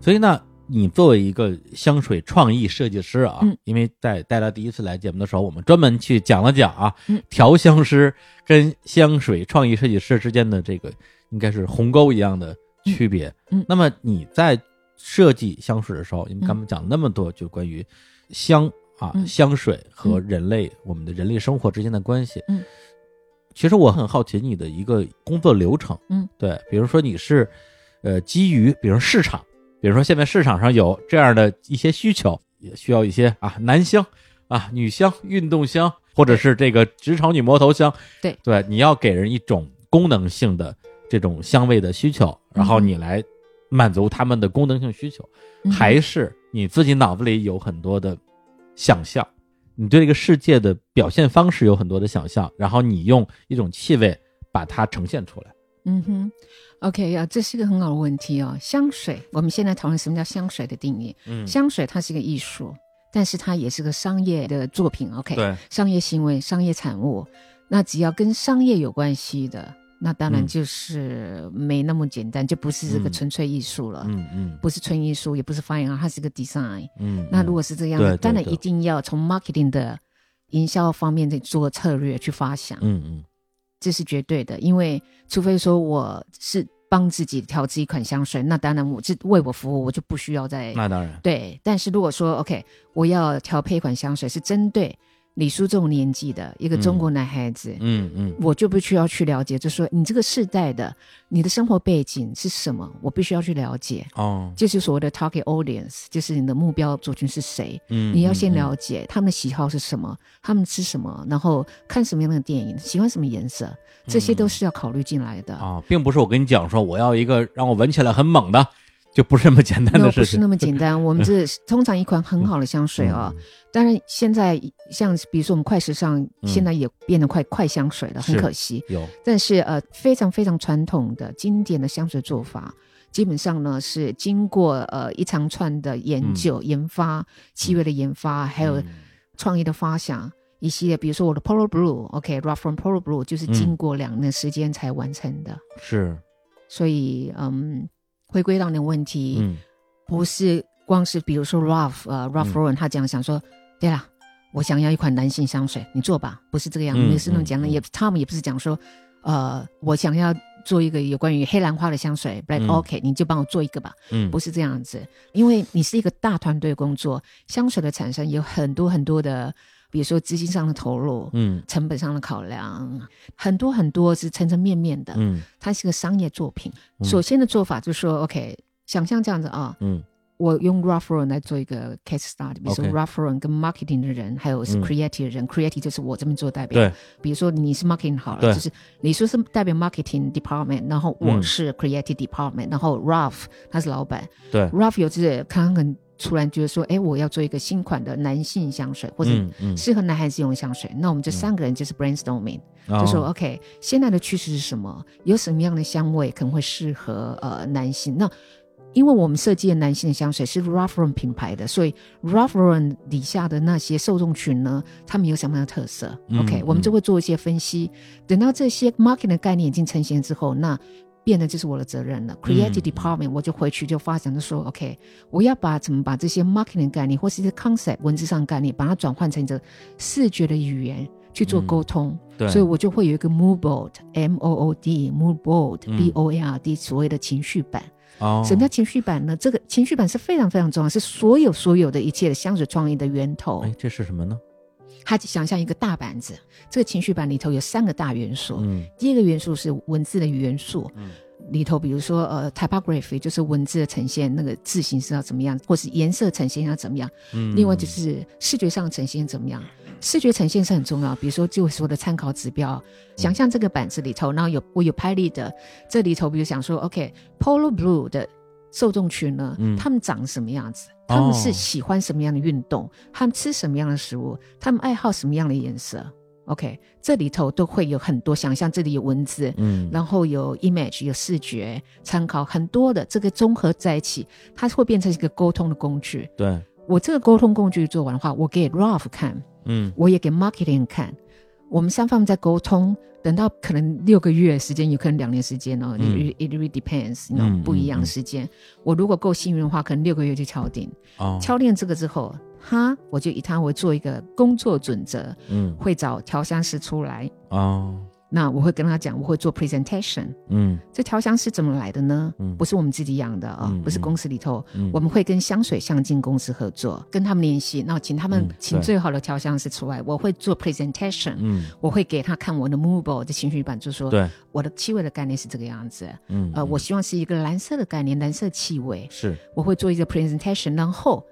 所以呢，你作为一个香水创意设计师啊，因为在带来第一次来节目的时候，我们专门去讲了讲啊，调香师跟香水创意设计师之间的这个应该是鸿沟一样的。区别。嗯，那么你在设计香水的时候，你们刚刚讲那么多，就关于香啊香水和人类我们的人类生活之间的关系。嗯，其实我很好奇你的一个工作流程。嗯，对，比如说你是呃基于比如市场，比如说现在市场上有这样的一些需求，也需要一些啊男香啊女香、运动香，或者是这个职场女魔头香。对对，你要给人一种功能性的这种香味的需求，然后你来满足他们的功能性需求，还是你自己脑子里有很多的想象，你对这个世界的表现方式有很多的想象，然后你用一种气味把它呈现出来。嗯哼，OK 呀，这是一个很好的问题哦。香水，我们现在讨论什么叫香水的定义。嗯，香水它是一个艺术，但是它也是个商业的作品。OK，对，商业行为、商业产物，那只要跟商业有关系的，那当然就是没那么简单，就不是这个纯粹艺术了。嗯嗯，不是纯艺术，也不是 fine 它是个 design。嗯，那如果是这样的，当然一定要从 marketing 的营销方面的做策略去发想。嗯嗯。这是绝对的，因为除非说我是帮自己调制一款香水，那当然我是为我服务，我就不需要再那当然对。但是如果说 OK，我要调配一款香水是针对。李叔这种年纪的一个中国男孩子，嗯嗯，我就不需要去了解，就说你这个世代的你的生活背景是什么，我必须要去了解。哦，就是所谓的 target audience，就是你的目标族群是谁，嗯，你要先了解他们的喜好是什么，他们吃什么，然后看什么样的电影，喜欢什么颜色，这些都是要考虑进来的。啊，并不是我跟你讲说我要一个让我闻起来很猛的。就不是那么简单的事情，不是那么简单。我们 这通常一款很好的香水啊，当然现在像比如说我们快时尚，现在也变得快快香水了，很可惜。有，但是呃，非常非常传统的经典的香水做法，基本上呢是经过呃一长串的研究、研发、气味的研发，还有创意的发想，一系列，比如说我的 Polo Blue，OK，Raw from Polo Blue 就是经过两年时间才完成的。是，所以嗯。回归到你的问题，嗯，不是光是比如说 Ralph 呃 Ralph Lauren 他讲想说，对啦，我想要一款男性香水，你做吧，不是这个样，没是那种讲的，也他们也不是讲说，呃，我想要做一个有关于黑兰花的香水，Black OK，你就帮我做一个吧，嗯，不是这样子，因为你是一个大团队工作，香水的产生有很多很多的。比如说资金上的投入，嗯，成本上的考量，很多很多是层层面面的，嗯，它是个商业作品。首先的做法就是说，OK，想象这样子啊，嗯，我用 r a f f e r 来做一个 case study，比如说 r a f f e r 跟 marketing 的人，还有是 creative 的人，creative 就是我这边做代表，对，比如说你是 marketing 好了，就是你说是代表 marketing department，然后我是 creative department，然后 Ralph 他是老板，对，Ralph 有这刚刚突然觉得说，哎，我要做一个新款的男性香水，或者适合男孩子用的香水。那我们这三个人就是 brainstorming，就说 OK，现在的趋势是什么？有什么样的香味可能会适合呃男性？那因为我们设计的男性的香水是 Ralph 品牌的，所以 Ralph 底下的那些受众群呢，他们有什么样的特色？OK，我们就会做一些分析。等到这些 marketing 的概念已经成型之后，那变得就是我的责任了。Creative department，我就回去就发展就说，OK，我要把怎么把这些 marketing 概念或是一些 concept 文字上概念，把它转换成一个视觉的语言去做沟通。对，所以我就会有一个 mood board，M O O D，mood board，B O A R D，所谓的情绪版。哦，什么叫情绪版呢？这个情绪版是非常非常重要，是所有所有的一切的香水创意的源头。哎，这是什么呢？他想象一个大板子，这个情绪板里头有三个大元素。嗯，第一个元素是文字的元素。嗯，里头比如说呃，typography 就是文字的呈现，那个字形是要怎么样，或是颜色呈现要怎么样。嗯，另外就是视觉上呈现怎么样，视觉呈现是很重要。比如说就说的参考指标，想象这个板子里头，然后有我有拍立的，这里头比如想说，OK，Polo Blue 的受众群呢，嗯他们长什么样子？他们是喜欢什么样的运动？他们吃什么样的食物？他们爱好什么样的颜色？OK，这里头都会有很多想象。这里有文字，嗯，然后有 image，有视觉参考，很多的这个综合在一起，它会变成一个沟通的工具。对我这个沟通工具做完的话，我给 Ralph 看，嗯，我也给 marketing 看，我们三方在沟通。等到可能六个月时间，有可能两年时间哦。嗯 it really depends，那种不一样的时间。我如果够幸运的话，可能六个月就敲定。哦，敲定这个之后，哈，我就以他为做一个工作准则。嗯，会找调香师出来。哦，那我会跟他讲，我会做 presentation。嗯，这调香是怎么来的呢？嗯。不是我们自己养的啊，嗯不是公司里头，嗯。我们会跟香水相近公司合作，跟他们联系，那请他们嗯请最好的调香师出来，我会做 presentation，、嗯，我会给他看我的 mobile 的情绪版，就说对，我的气味的概念是这个样子，嗯，呃，嗯。我希望是一个蓝色的概念，蓝色气味，是，我会做一个 presentation，然后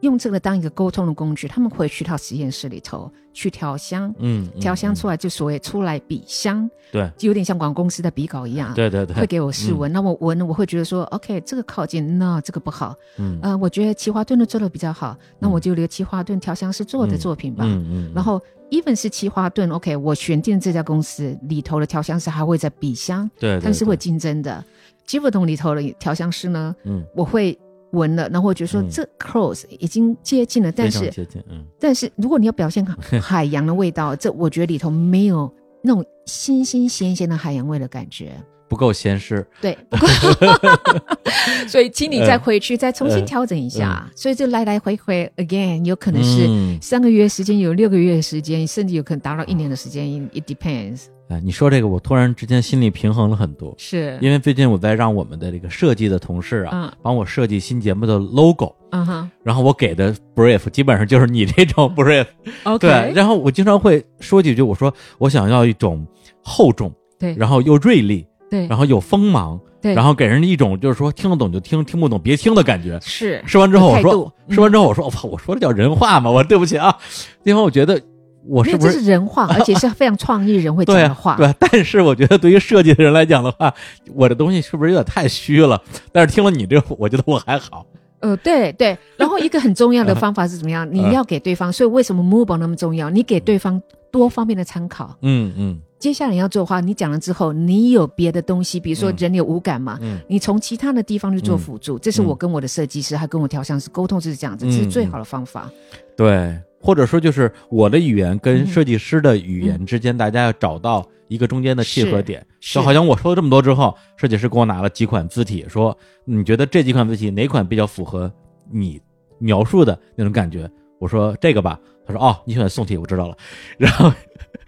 用这个当一个沟通的工具，他们回去到实验室里头去调香，嗯，嗯调香嗯出来就所谓出来比香，对，就有点像广告公司的比稿一样，对对对，会给我试闻，那我闻我会觉得说，OK，这个靠近，那这个不好，嗯，呃，我觉得奇华顿的做的比较好，那我就留奇华顿调香师做的作品吧。嗯嗯，然后，even 是奇华顿，OK，我选定这家公司里头的调香师还会在比香，对，他们是会对，竞争的。吉普顿里头的调香师呢，嗯，我会闻了，然后我觉得说嗯这 close 已经接近了，但是接近，嗯，但是如果你要表现 海洋的味道，这我觉得里头没有那种新新鲜鲜的海洋味的感觉。不够闲适，对，不够。所以请你再回去、再重新嗯调整一下。所以就来来回回 again 有可能是嗯。三个月时间，有六个月时间，甚至有可能达到一年的时间，it depends。哎，你说这个，我突然之间心里平衡了很多，是，因为最近我在让我们的这个设计的同事啊，嗯。帮我设计新节目的 logo，嗯哼。然后我给的 brief 基本上就是你这种 brief，，OK，对，然后我经常会说几句，我说我想要一种厚重，对。然后又锐利，对然后有锋芒，对，然后给人一种就是说听得懂就听，听不懂别听的感觉。是说完之后我说说完之后我说，我操，我说的叫人话吗？我对不起啊，因为我觉得我是不是是人话，而且是非常创意人会讲对啊的话。对，但是我觉得对于设计的人来讲的话，我的东西是不是有点太虚了？但是听了你这个，我觉得我还好。呃，对对，然后一个很重要的方法是怎么样？你嗯要给对方，所以为什么 move 那么重要？你给对方多方面的参考。嗯嗯接下来你要做的话，你讲了之后，你有别的东西，比如说嗯人有五感嘛，嗯你从其他的地方去做辅助，这是我跟我的设计师还跟我调香师沟通就是这样子，嗯这是最好的方法。对，或者说就是我的语言跟嗯设计师的语言之间，大家要找到一个中间的契合点。是就好像我说了这么多之后，设计师给我拿了几款字体，说你觉得这几款字体哪款比较符合你描述的那种感觉？我说这个吧，他说哦，你喜欢宋体，我知道了。然后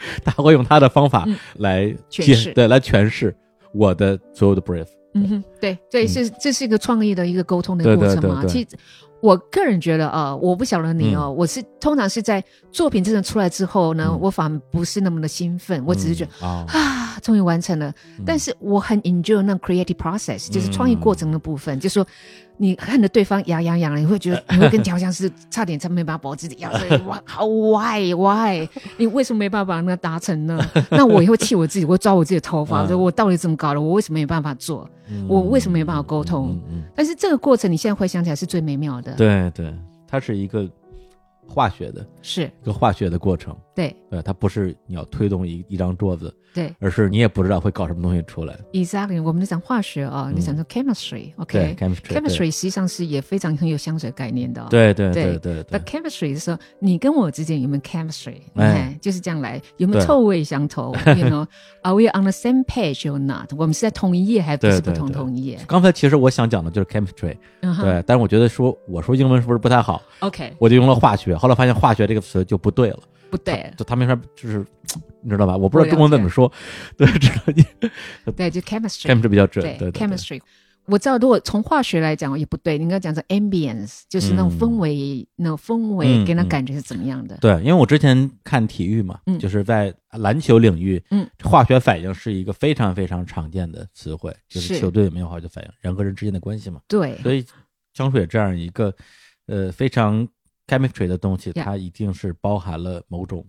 他会用他的方法嗯来解诠释对，来诠释我的所有的 brief。嗯哼，对对，是这是一个创意的一个沟通的过程嘛。其实我个人觉得啊、我不晓得你哦，我是通常是在作品真的出来之后呢，嗯我反而不是那么的兴奋，我只是觉得。啊，终于完成了！但是我很 enjoy 那 creative process，就是创意过程的部分。就说你看着对方痒痒痒了，你会觉得 你会跟调香师差点差没把脖子咬碎，哇，好 why why？你为什么没办法让他达成呢？那我也会气我自己，我会抓我自己的头发，我到底怎么搞的？我为什么没办法做？我为什么没办法沟通？但是这个过程，你现在回想起来是最美妙的。嗯，对对，它是一个化学的是一个化学的过程。对对，它不是你要推动一一张桌子，对而是你也不知道会搞什么东西出来。，exactly。我们在讲化学啊，你讲说 chemistry，OK。，chemistry，chemistry 实际上是也非常很有香水概念的、哦。对对对对对那，chemistry 是说你跟我之间有没有 chemistry？哎就是这样来，有没有臭味相投？You know，Are we on the same page or not？我们是在同一页还不是不同同一页？刚才其实我想讲的就是 chemistry，对，但是我觉得说我说英文是不是不太好，，OK，我就用了化学，后来发现化学这个词就不对了，不对，就他没法就是你知道吧？我不知道中文怎么说，对，知道你对，就 chemistry，chemistry 比较准，对 chemistry。我知道，如果从化学来讲也不对，你应该讲成 ambience，就是那种嗯。氛围，那种氛嗯围给人嗯感觉是怎么样的？对，因为我之前看体育嘛，嗯。就是在篮球领域，嗯，化学反应是一个非常非常常见的词汇，就是是。球队有没有化学反应，人和人之间的关系嘛。对，所以香水这样一个呃非常 chemistry 的东西，它一定是包含了某种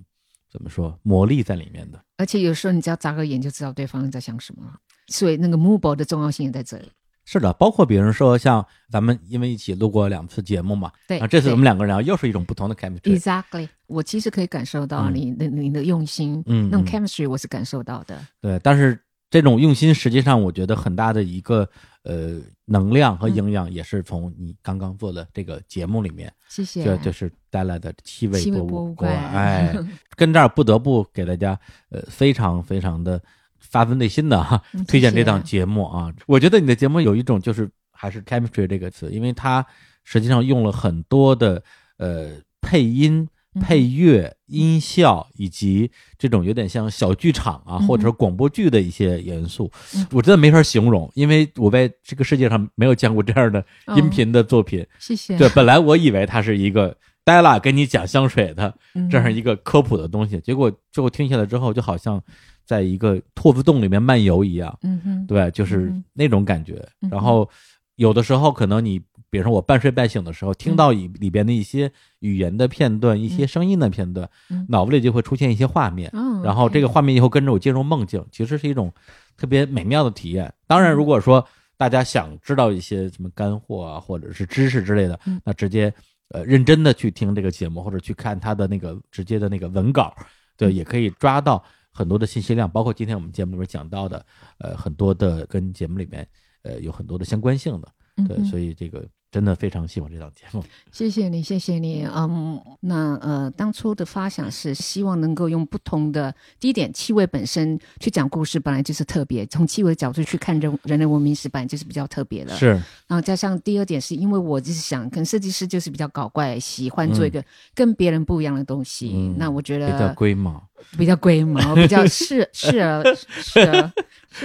怎么说魔力在里面的。而且有时候你只要眨个眼就知道对方在想什么了，所以那个 move 的重要性也在这里。是的，包括比如说像咱们因为一起录过两次节目嘛，对啊，这次我们两个人啊又是一种不同的 chemistry。Exactly，我其实可以感受到嗯你的、你的用心，嗯那种 chemistry 我是感受到的。对，但是这种用心，实际上我觉得很大的一个呃能量和营养，也是从你刚刚做的这个节目里面，谢谢。这就是带来的气味气味博博物馆哎，跟这儿不得不给大家呃非常非常的发自内心的哈、嗯推荐这档节目啊。我觉得你的节目有一种就是还是 chemistry 这个词，因为它实际上用了很多的呃配音配乐、音效以及这种有点像小剧场啊，或者是广播剧的一些元素，我真的没法形容，因为我在这个世界上没有见过这样的音频的作品。谢谢。对，本来我以为它是一个黛拉跟你讲香水的这样一个科普的东西，结果最后听下来之后，就好像在一个兔子洞里面漫游一样。嗯哼，对，就是那种感觉。然后有的时候可能你。比如说我半睡半醒的时候，听到里里边的一些语言的片段、一些声音的片段，脑子里就会出现一些画面，然后这个画面以后跟着我进入梦境，其实是一种特别美妙的体验。当然，如果说大家想知道一些什么干货啊，或者是知识之类的，那直接呃认真的去听这个节目，或者去看他的那个直接的那个文稿，对，也可以抓到很多的信息量，包括今天我们节目里面讲到的，呃，很多的跟节目里面呃有很多的相关性的，对，所以这个。真的非常喜欢这档节目，谢谢你，谢谢你。嗯，那呃，当初的发想是希望能够用不同的第一点，气味本身去讲故事，本来就是特别。从气味角度去看人人类文明史，本来就是比较特别的。是。然后加上第二点，是因为我就是想，可能设计师就是比较搞怪，喜欢做一个跟别人不一样的东西。那我觉得比较龟毛，比较龟毛，比较适适合适合。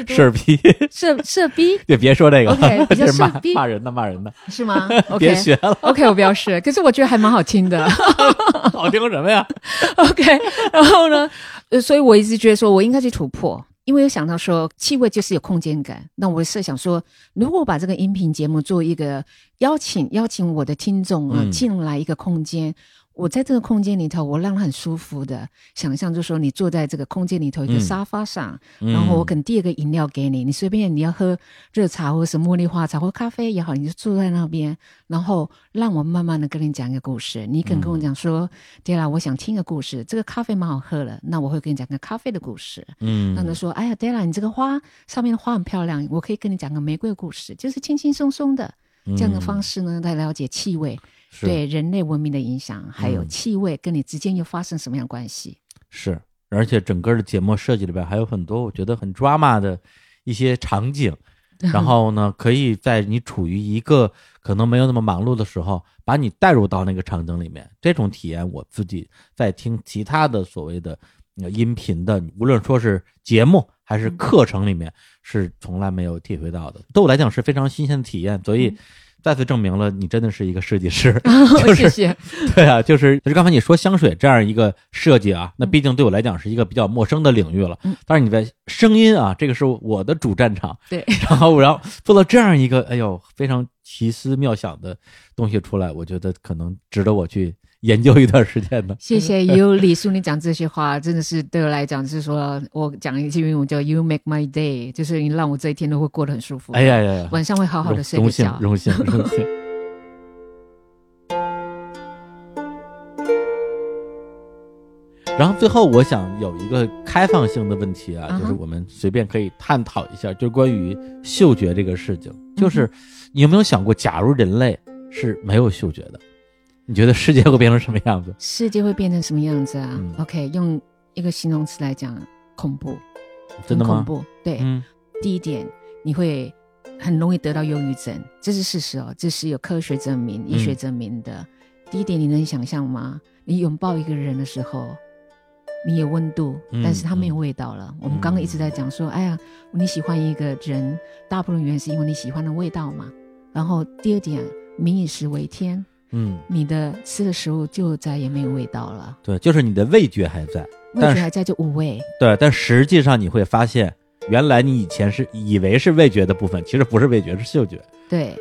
事逼，事事逼，也别说这个，OK，比较骂骂人的，骂人的，是吗？别学了，OK，我不要试。可是我觉得还蛮好听的，好听什么呀？OK，然后呢？呃，所以我一直觉得说我应该去突破，因为有想到说气味就是有空间感。那我设想说，如果把这个音频节目做一个邀请，邀请我的听众啊进来一个空间。我在这个空间里头，我让很舒服的想象，就说你坐在这个空间里头一个沙发上，然后我可能递一个饮料给你，你随便你要喝热茶或者是茉莉花茶或咖啡也好，你就坐在那边，然后让我慢慢的跟你讲一个故事。你可能跟我讲说，对了，我想听个故事，这个咖啡蛮好喝的，那我会跟你讲个咖啡的故事。嗯，那他说，哎呀，对了，你这个花上面的花很漂亮，我可以跟你讲个玫瑰故事，就是轻轻松松的这样的方式呢，来了解气味。对人类文明的影响，还有气味跟你之间又发生什么样关系？是，而且整个的节目设计里边还有很多我觉得很 drama 的一些场景，然后呢，可以在你处于一个可能没有那么忙碌的时候，把你带入到那个场景里面。这种体验我自己在听其他的所谓的音频的，无论说是节目还是课程里面，是从来没有体会到的。对我来讲是非常新鲜的体验，所以。再次证明了你真的是一个设计师，谢谢。对啊，就是就是刚才你说香水这样一个设计啊，那毕竟对我来讲是一个比较陌生的领域了。嗯，但是你的声音啊，这个是我的主战场。对，然后然后做了这样一个哎呦非常奇思妙想的东西出来，我觉得可能值得我去。研究一段时间的，谢谢 有李叔，你讲这些话真的是对我来讲，是说我讲一句英文叫 “You make my day”，就是你让我这一天都会过得很舒服。哎呀呀，晚上会好好的睡觉。荣幸，荣幸，荣幸。然后最后，我想有一个开放性的问题啊，就是我们随便可以探讨一下，就关于嗅觉这个事情，就是你有没有想过，假如人类是没有嗅觉的？你觉得世界会变成什么样子？世界会变成什么样子啊？OK，用一个形容词来讲，恐怖。真的吗？恐怖。对，第一点，你会很容易得到忧郁症，这是事实哦，这是有科学证明、医学证明的。第一点，你能想象吗？你拥抱一个人的时候，你有温度，但是他没有味道了。我们刚刚一直在讲说，哎呀，你喜欢一个人，大部分原因是因为你喜欢的味道嘛。然后第二点，民以食为天。嗯，你的吃的食物就再也没有味道了。对，就是你的味觉还在，味觉还在就无味。对，但实际上你会发现，原来你以前是以为是味觉的部分，其实不是味觉，是嗅觉。对，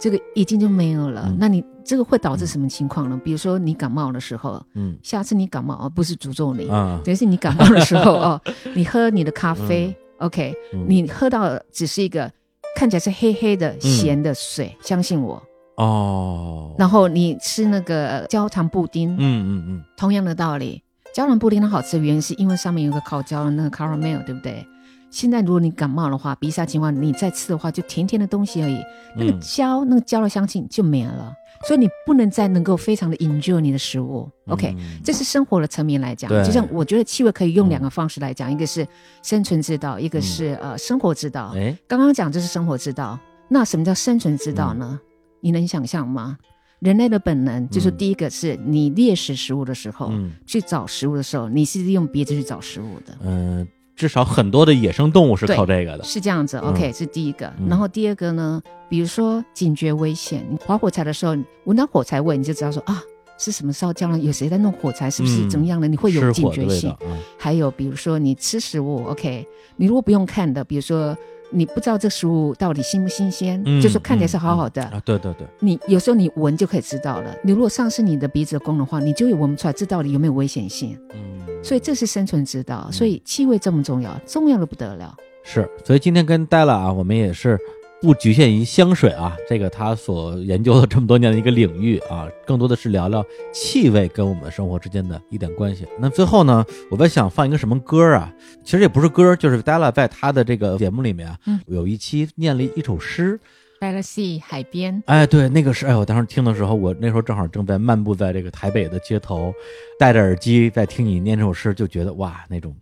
这个已经就没有了。那你这个会导致什么情况呢？比如说你感冒的时候，嗯，下次你感冒而不是诅咒你啊，等于是你感冒的时候 哦，你喝你的咖啡，OK，你喝到只是一个看起来是黑黑的咸的水，相信我。哦，然后你吃那个焦糖布丁，嗯嗯嗯，同样的道理，焦糖布丁它好吃的原因是因为上面有个烤焦的那个 caramel，对不对？现在如果你感冒的话，鼻塞情况，你再吃的话，就甜甜的东西而已，那个焦那个焦的香气就没了，所以你不能再能够非常的 enjoy 你的食物。OK，这是生活的层面来讲，就像我觉得气味可以用两个方式来讲，一个是生存之道，一个是呃生活之道。哎，刚刚讲这是生活之道，那什么叫生存之道呢？你能想象吗？人类的本能就是第一个是你猎食食物的时候，去找食物的时候，你是用鼻子去找食物的。嗯，至少很多的野生动物是靠这个的。是这样子，OK，是第一个。然后第二个呢，比如说警觉危险，你划火柴的时候闻到火柴味，你就知道说啊，是什么烧焦了？有谁在弄火柴？是不是怎么样的？你会有警觉性。还有比如说你吃食物，OK，你如果不用看的，比如说。你不知道这食物到底新不新鲜，就是看起来是好好的啊。对对对，你有时候你闻就可以知道了。你如果丧失你的鼻子的功能的话，你就闻不出来这到底有没有危险性。嗯，所以这是生存之道。所以气味这么重要，重要的不得了。是，所以今天跟戴了啊，我们也是。不局限于香水啊，这个他所研究了这么多年的一个领域啊，更多的是聊聊气味跟我们生活之间的一点关系。那最后呢，我在想放一个什么歌啊？其实也不是歌，就是 Della 在他的这个节目里面啊，有一期念了一首诗，在了 sea 海边。哎，对，那个是，哎，我当时听的时候，我那时候正好正在漫步在这个台北的街头，戴着耳机在听你念这首诗，就觉得哇，那种。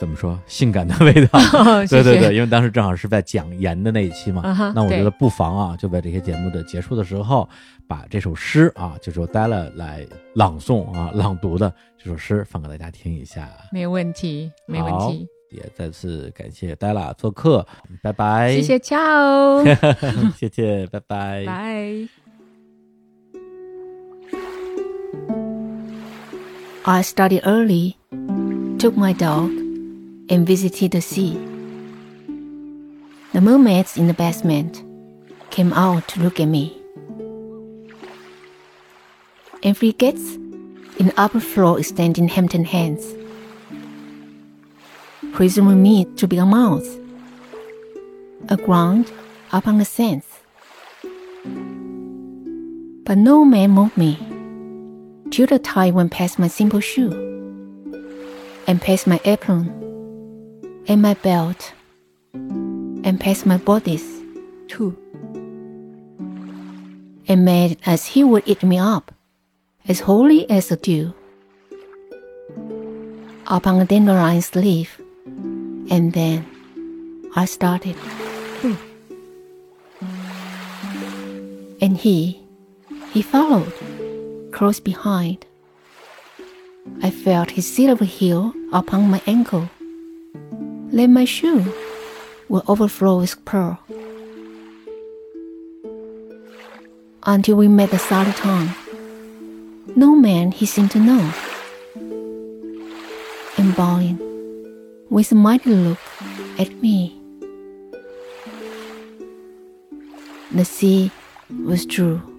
怎么说？性感的味道，对对对，因为当时正好是在讲盐的那一期嘛，那我觉得不妨啊，就在这些节目的结束的时候，把这首诗啊，就是由 Della 来朗诵啊、朗读的这首诗放给大家听一下。没问题，没问题。也再次感谢 Della 做客，拜拜。谢谢，ciao。谢谢，拜拜。拜。I studied early, took my dog. And visited the sea. The mermaids in the basement came out to look at me. And frigates in upper floor extending Hampton hands, presuming me to be a mouse, aground upon the sands. But no man moved me till the tide went past my simple shoe and past my apron and my belt and past my bodies too. And made as he would eat me up as holy as a dew. Upon a dandelion's leaf and then I started. And he he followed close behind. I felt his silver heel upon my ankle then my shoe will overflow with pearl. Until we met the solid tongue, no man he seemed to know. And bowing with a mighty look at me, the sea was true.